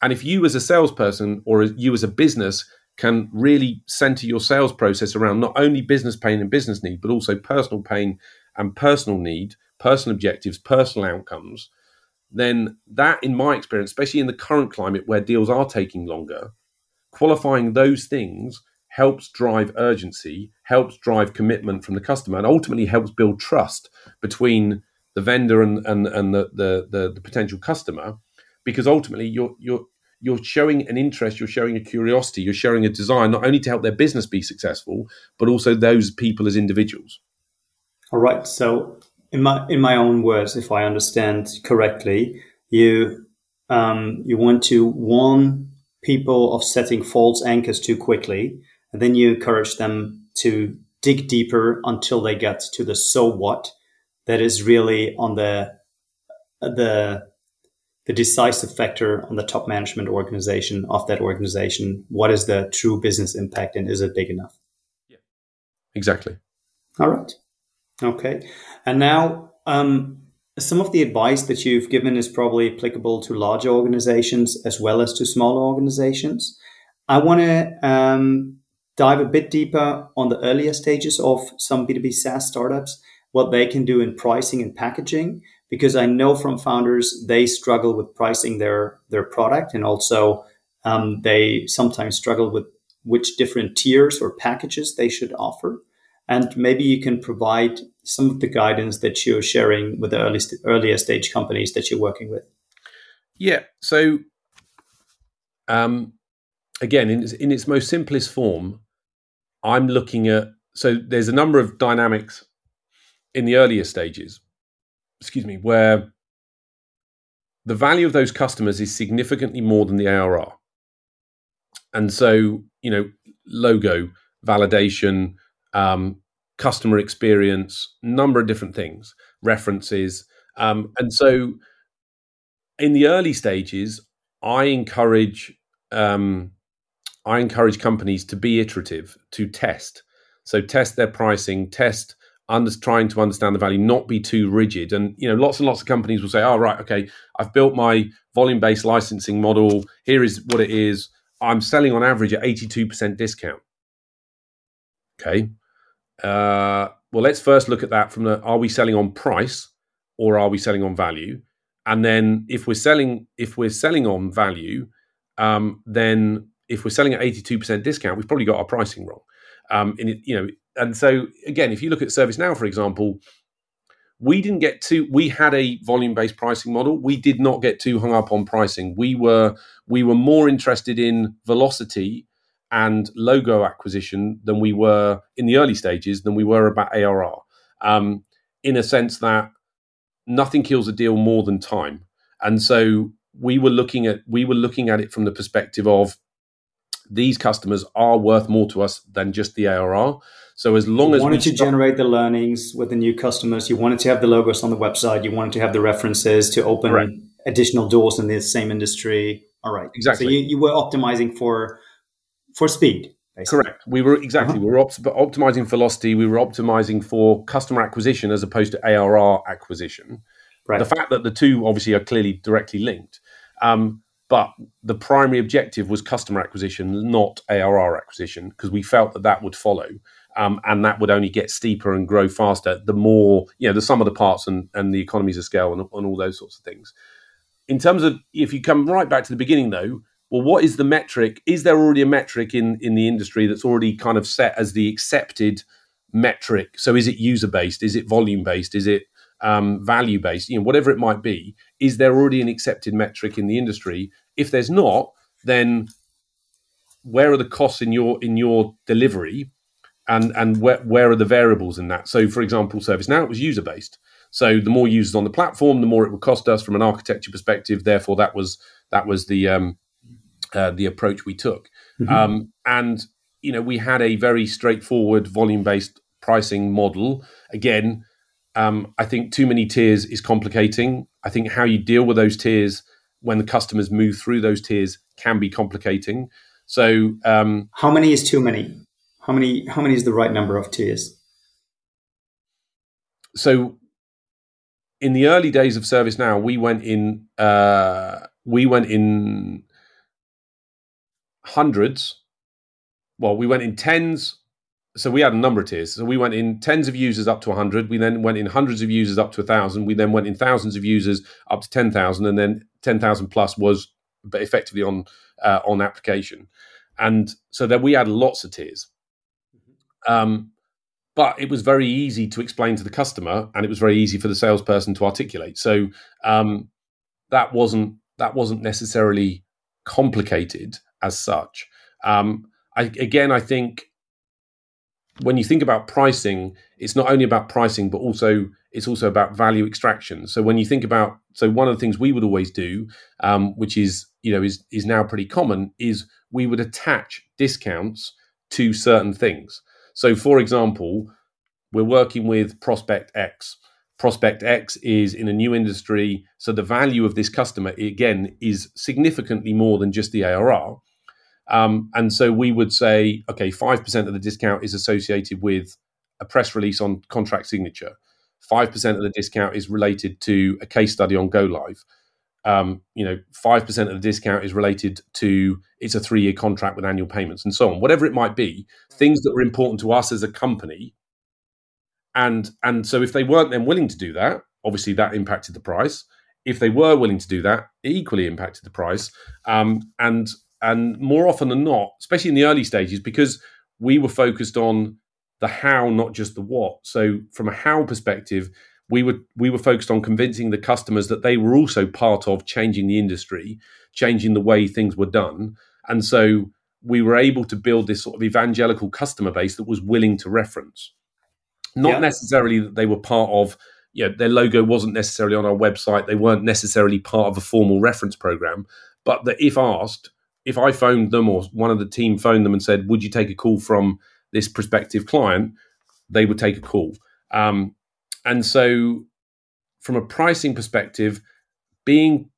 and if you as a salesperson or you as a business can really center your sales process around not only business pain and business need, but also personal pain and personal need, personal objectives, personal outcomes, then that, in my experience, especially in the current climate where deals are taking longer, qualifying those things helps drive urgency, helps drive commitment from the customer, and ultimately helps build trust between the vendor and, and, and the, the, the, the potential customer. Because ultimately, you're, you're, you're showing an interest, you're showing a curiosity, you're showing a desire not only to help their business be successful, but also those people as individuals. All right. So, in my in my own words, if I understand correctly, you um, you want to warn people of setting false anchors too quickly and then you encourage them to dig deeper until they get to the so what that is really on the the the decisive factor on the top management organization of that organization. What is the true business impact and is it big enough? Yeah, exactly. All right. Okay. And now, um, some of the advice that you've given is probably applicable to larger organizations as well as to smaller organizations. I want to um, dive a bit deeper on the earlier stages of some B2B SaaS startups, what they can do in pricing and packaging, because I know from founders they struggle with pricing their their product, and also um, they sometimes struggle with which different tiers or packages they should offer. And maybe you can provide some of the guidance that you're sharing with the early st- earlier stage companies that you're working with. Yeah. So, um, again, in, in its most simplest form, I'm looking at so there's a number of dynamics in the earlier stages, excuse me, where the value of those customers is significantly more than the ARR. And so, you know, logo, validation, um, customer experience, number of different things, references. Um, and so in the early stages, I encourage um, I encourage companies to be iterative, to test. So test their pricing, test under, trying to understand the value, not be too rigid. And you know, lots and lots of companies will say, "Oh, right, okay, I've built my volume-based licensing model. Here is what it is. I'm selling on average at 82% discount." Okay. Uh, well, let's first look at that from the: Are we selling on price or are we selling on value? And then, if we're selling if we're selling on value, um, then if we're selling at 82% discount, we've probably got our pricing wrong. Um, and it, you know, and so again, if you look at ServiceNow, for example, we didn't get too. We had a volume-based pricing model. We did not get too hung up on pricing. We were we were more interested in velocity and logo acquisition than we were in the early stages than we were about ARR. Um, in a sense that nothing kills a deal more than time, and so we were looking at we were looking at it from the perspective of these customers are worth more to us than just the ARR. So as long you as wanted to stop- generate the learnings with the new customers, you wanted to have the logos on the website, you wanted to have the references to open right. additional doors in the same industry. All right, exactly. So you, you were optimizing for for speed. Basically. Correct. We were exactly. Uh-huh. We were opt- optimizing velocity. We were optimizing for customer acquisition as opposed to ARR acquisition. Right. The fact that the two obviously are clearly directly linked. Um, but the primary objective was customer acquisition, not ARR acquisition, because we felt that that would follow. Um, and that would only get steeper and grow faster the more, you know, the sum of the parts and, and the economies of scale and, and all those sorts of things. In terms of, if you come right back to the beginning, though, well, what is the metric? Is there already a metric in in the industry that's already kind of set as the accepted metric? So is it user based? Is it volume based? Is it um, value based? You know, whatever it might be. Is there already an accepted metric in the industry? If there's not, then where are the costs in your in your delivery, and and where where are the variables in that? So, for example, ServiceNow it was user based. So the more users on the platform, the more it would cost us from an architecture perspective. Therefore, that was that was the um, uh, the approach we took. Mm-hmm. Um, and you know, we had a very straightforward volume based pricing model. Again, um, I think too many tiers is complicating. I think how you deal with those tiers when the customers move through those tiers can be complicating. So, um, how many is too many? How many? How many is the right number of tiers? So, in the early days of ServiceNow, we went in. Uh, we went in hundreds. Well, we went in tens. So we had a number of tiers. So we went in tens of users up to 100. We then went in hundreds of users up to 1,000. We then went in thousands of users up to 10,000. And then 10,000 plus was effectively on uh, on application. And so then we had lots of tiers. Mm-hmm. Um, but it was very easy to explain to the customer and it was very easy for the salesperson to articulate. So um, that wasn't that wasn't necessarily complicated as such. Um, I, again, I think when you think about pricing, it's not only about pricing, but also it's also about value extraction. So when you think about, so one of the things we would always do, um, which is you know is is now pretty common, is we would attach discounts to certain things. So, for example, we're working with Prospect X. Prospect X is in a new industry, so the value of this customer again is significantly more than just the ARR. Um, and so we would say, okay, 5% of the discount is associated with a press release on contract signature. 5% of the discount is related to a case study on Go Live. Um, you know, 5% of the discount is related to it's a three year contract with annual payments and so on. Whatever it might be, things that were important to us as a company. And and so if they weren't then willing to do that, obviously that impacted the price. If they were willing to do that, it equally impacted the price. Um, and and more often than not, especially in the early stages, because we were focused on the how, not just the what. So, from a how perspective, we were we were focused on convincing the customers that they were also part of changing the industry, changing the way things were done, and so we were able to build this sort of evangelical customer base that was willing to reference. Not yeah. necessarily that they were part of, you know, their logo wasn't necessarily on our website, they weren't necessarily part of a formal reference program, but that if asked, if I phoned them or one of the team phoned them and said, "Would you take a call from this prospective client?" they would take a call. Um, and so, from a pricing perspective, being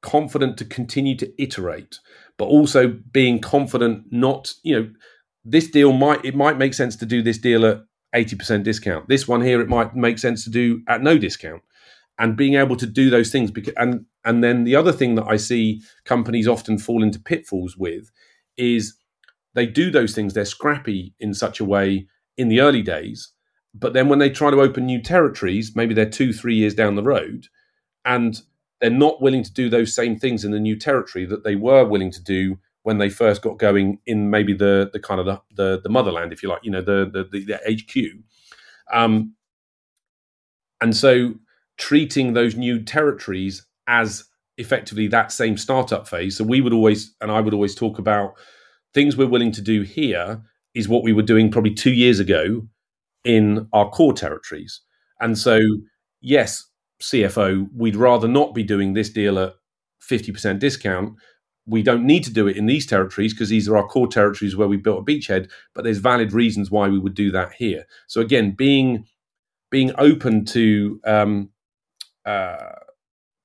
confident to continue to iterate, but also being confident not, you know, this deal might it might make sense to do this deal at 80% discount. This one here, it might make sense to do at no discount and being able to do those things because and and then the other thing that i see companies often fall into pitfalls with is they do those things they're scrappy in such a way in the early days but then when they try to open new territories maybe they're 2 3 years down the road and they're not willing to do those same things in the new territory that they were willing to do when they first got going in maybe the the kind of the the, the motherland if you like you know the the, the, the HQ um and so treating those new territories as effectively that same startup phase. So we would always, and I would always talk about things we're willing to do here is what we were doing probably two years ago in our core territories. And so, yes, CFO, we'd rather not be doing this deal at 50% discount. We don't need to do it in these territories because these are our core territories where we built a beachhead, but there's valid reasons why we would do that here. So again, being being open to um, uh,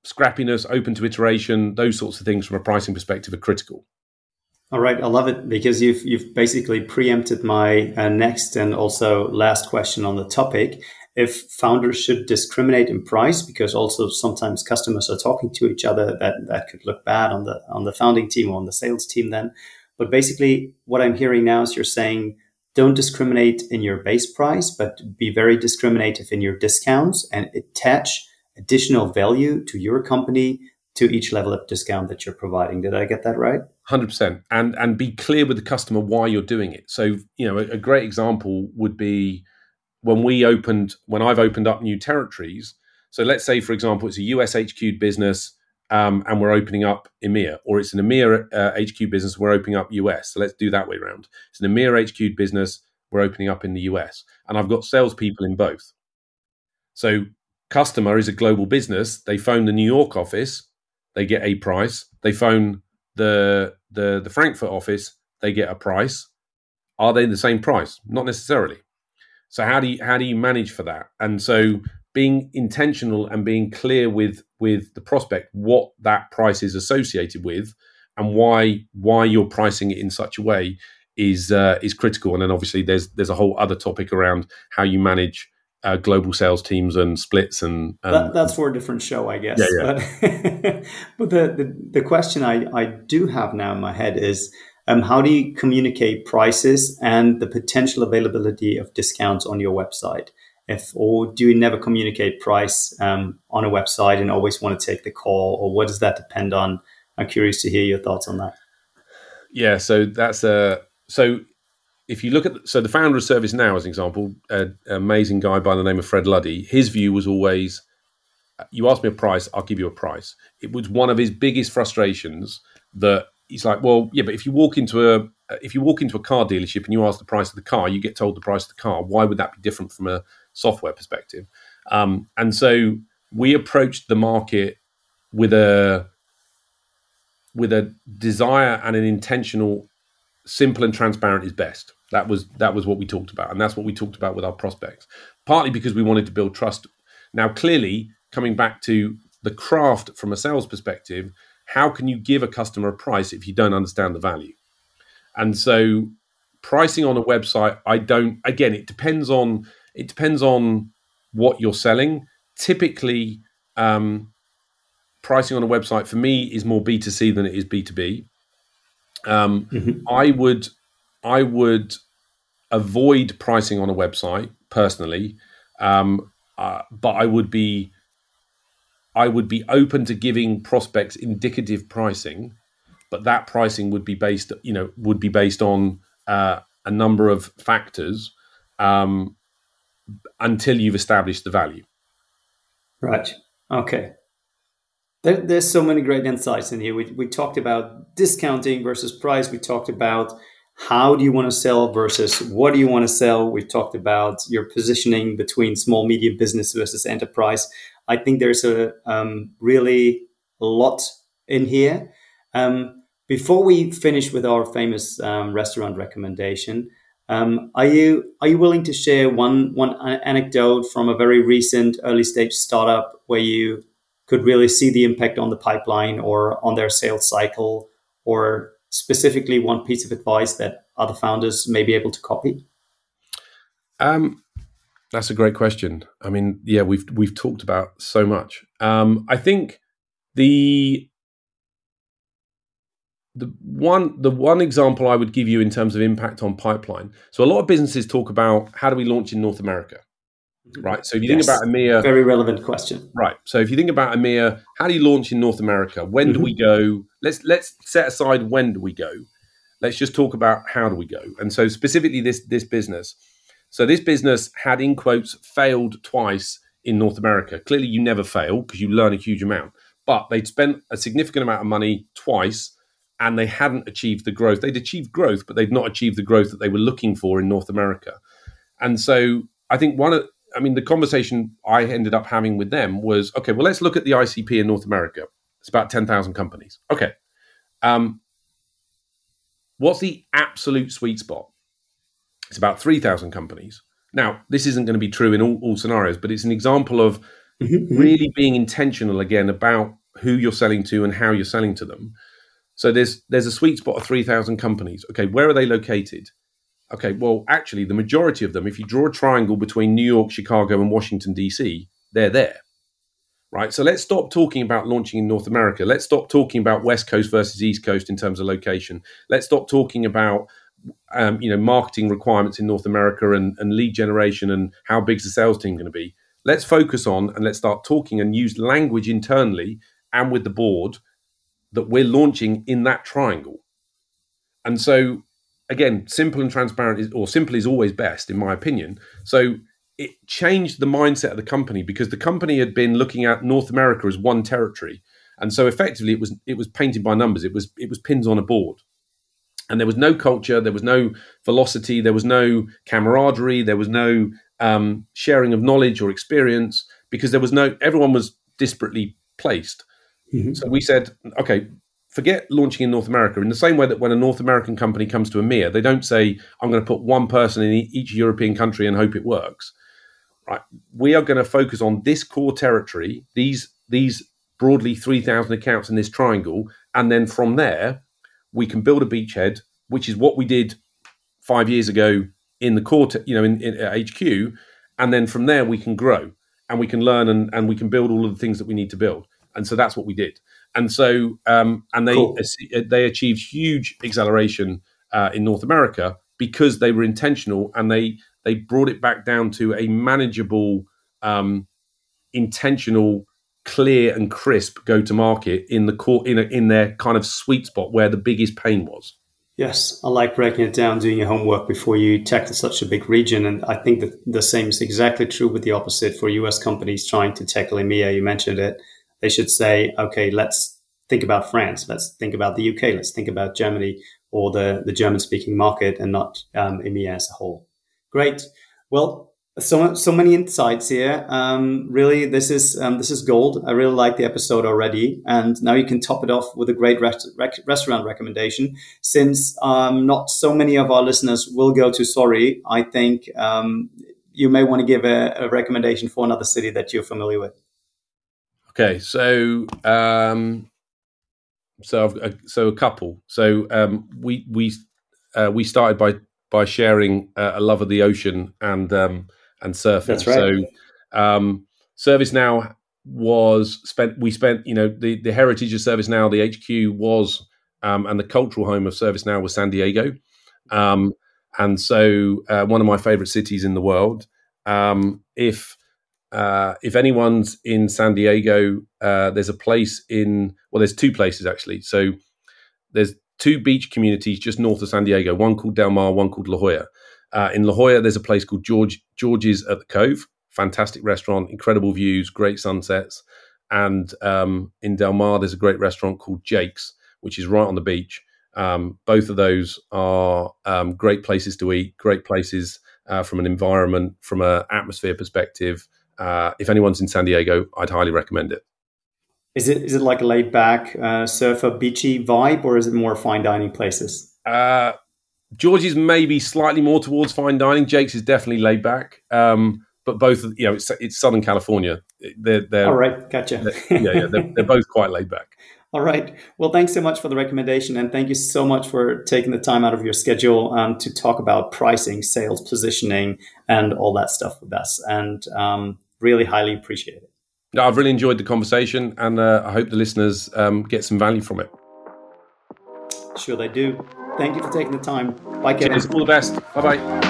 scrappiness, open to iteration, those sorts of things from a pricing perspective are critical. All right, I love it because you've you've basically preempted my uh, next and also last question on the topic. If founders should discriminate in price, because also sometimes customers are talking to each other, that that could look bad on the on the founding team or on the sales team. Then, but basically, what I'm hearing now is you're saying don't discriminate in your base price, but be very discriminative in your discounts and attach additional value to your company to each level of discount that you're providing. Did I get that right? Hundred percent, and and be clear with the customer why you're doing it. So you know, a, a great example would be when we opened when I've opened up new territories. So let's say, for example, it's a US HQ business um, and we're opening up EMEA, or it's an EMEA uh, HQ business, we're opening up US. So let's do that way around. It's an EMEA HQ business, we're opening up in the US. And I've got salespeople in both. So customer is a global business. They phone the New York office, they get a price. They phone the the the Frankfurt office, they get a price. Are they the same price? Not necessarily. So how do you how do you manage for that? And so being intentional and being clear with with the prospect what that price is associated with and why why you're pricing it in such a way is uh, is critical. And then obviously there's there's a whole other topic around how you manage uh, global sales teams and splits and, and that, that's for a different show, I guess. Yeah, yeah. But, (laughs) but the, the, the question I I do have now in my head is. Um, how do you communicate prices and the potential availability of discounts on your website? if or do you never communicate price um, on a website and always want to take the call or what does that depend on i'm curious to hear your thoughts on that yeah so that's a so if you look at so the founder of ServiceNow as an example an amazing guy by the name of fred luddy his view was always you ask me a price i'll give you a price it was one of his biggest frustrations that he's like well yeah but if you walk into a if you walk into a car dealership and you ask the price of the car you get told the price of the car why would that be different from a software perspective. Um, and so we approached the market with a with a desire and an intentional simple and transparent is best. That was that was what we talked about, and that's what we talked about with our prospects. Partly because we wanted to build trust. Now, clearly, coming back to the craft from a sales perspective, how can you give a customer a price if you don't understand the value? And so, pricing on a website, I don't. Again, it depends on it depends on what you're selling. Typically, um, pricing on a website for me is more B2C than it is B2B. Um, mm-hmm. I would I would avoid pricing on a website personally, um, uh, but I would be I would be open to giving prospects indicative pricing, but that pricing would be based you know would be based on uh, a number of factors. Um, until you've established the value. Right. Okay. There, there's so many great insights in here. We, we talked about discounting versus price. We talked about how do you want to sell versus what do you want to sell. We've talked about your positioning between small, medium business versus enterprise. I think there's a um, really a lot in here. Um, before we finish with our famous um, restaurant recommendation, um, are you are you willing to share one one anecdote from a very recent early stage startup where you could really see the impact on the pipeline or on their sales cycle, or specifically one piece of advice that other founders may be able to copy? Um, that's a great question. I mean, yeah, we've we've talked about so much. Um, I think the the one the one example I would give you in terms of impact on pipeline. So a lot of businesses talk about how do we launch in North America, right? So if you yes. think about EMEA, very relevant question, right? So if you think about EMEA, how do you launch in North America? When mm-hmm. do we go? Let's let's set aside when do we go. Let's just talk about how do we go. And so specifically this this business. So this business had in quotes failed twice in North America. Clearly, you never fail because you learn a huge amount. But they'd spent a significant amount of money twice and they hadn't achieved the growth. They'd achieved growth, but they'd not achieved the growth that they were looking for in North America. And so I think one of, I mean, the conversation I ended up having with them was okay, well, let's look at the ICP in North America. It's about 10,000 companies. Okay. Um, what's the absolute sweet spot? It's about 3,000 companies. Now, this isn't going to be true in all, all scenarios, but it's an example of (laughs) really being intentional again about who you're selling to and how you're selling to them so there's there's a sweet spot of 3,000 companies. Okay, where are they located? Okay, well, actually, the majority of them, if you draw a triangle between New York, Chicago, and Washington, D.C., they're there. Right. So let's stop talking about launching in North America. Let's stop talking about West Coast versus East Coast in terms of location. Let's stop talking about um, you know marketing requirements in North America and, and lead generation and how big's the sales team going to be. Let's focus on and let's start talking and use language internally and with the board that we're launching in that triangle. And so, again, simple and transparent is, or simple is always best, in my opinion. So it changed the mindset of the company because the company had been looking at North America as one territory. And so effectively it was it was painted by numbers. It was it was pins on a board. And there was no culture, there was no velocity, there was no camaraderie, there was no um, sharing of knowledge or experience because there was no everyone was disparately placed. Mm-hmm. So we said, okay, forget launching in North America. In the same way that when a North American company comes to EMEA, they don't say, I'm going to put one person in each European country and hope it works. Right? We are going to focus on this core territory, these these broadly 3,000 accounts in this triangle, and then from there we can build a beachhead, which is what we did five years ago in the core, you know, in, in HQ, and then from there we can grow and we can learn and, and we can build all of the things that we need to build. And so that's what we did. And so, um, and they cool. they achieved huge acceleration uh, in North America because they were intentional and they they brought it back down to a manageable, um, intentional, clear and crisp go to market in the core in a, in their kind of sweet spot where the biggest pain was. Yes, I like breaking it down, doing your homework before you tackle such a big region. And I think that the same is exactly true with the opposite for US companies trying to tackle EMEA. You mentioned it. They should say, okay, let's think about France. Let's think about the UK. Let's think about Germany or the, the German speaking market and not um, EMEA as a whole. Great. Well, so so many insights here. Um, really, this is um, this is gold. I really like the episode already, and now you can top it off with a great rest- rec- restaurant recommendation. Since um, not so many of our listeners will go to Sorry, I think um, you may want to give a, a, recommendation for another city that you're familiar with. Okay, so um, so uh, so a couple. So um, we we uh, we started by by sharing uh, a love of the ocean and um, and surfing. That's right. So um, ServiceNow was spent. We spent, you know, the the heritage of ServiceNow, the HQ was, um, and the cultural home of ServiceNow was San Diego, um, and so uh, one of my favorite cities in the world. Um, if uh, if anyone's in San Diego, uh, there's a place in well, there's two places actually. So there's two beach communities just north of San Diego. One called Del Mar, one called La Jolla. Uh, in La Jolla, there's a place called George George's at the Cove. Fantastic restaurant, incredible views, great sunsets. And um, in Del Mar, there's a great restaurant called Jake's, which is right on the beach. Um, both of those are um, great places to eat, great places uh, from an environment, from an atmosphere perspective. Uh, if anyone's in San Diego, I'd highly recommend it. Is it is it like a laid back uh, surfer beachy vibe, or is it more fine dining places? Uh, George's maybe slightly more towards fine dining. Jake's is definitely laid back. Um, but both, you know, it's, it's Southern California. They're, they're all right. Gotcha. They're, yeah, yeah, they're, they're both quite laid back. (laughs) All right. Well, thanks so much for the recommendation, and thank you so much for taking the time out of your schedule um, to talk about pricing, sales, positioning, and all that stuff with us. And um, really highly appreciate it. No, I've really enjoyed the conversation, and uh, I hope the listeners um, get some value from it. Sure, they do. Thank you for taking the time. Bye, Kevin. Cheers. All the best. Bye bye.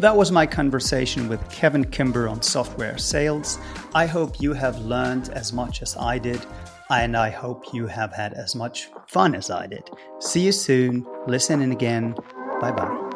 That was my conversation with Kevin Kimber on software sales. I hope you have learned as much as I did, and I hope you have had as much fun as I did. See you soon. Listen in again. Bye bye.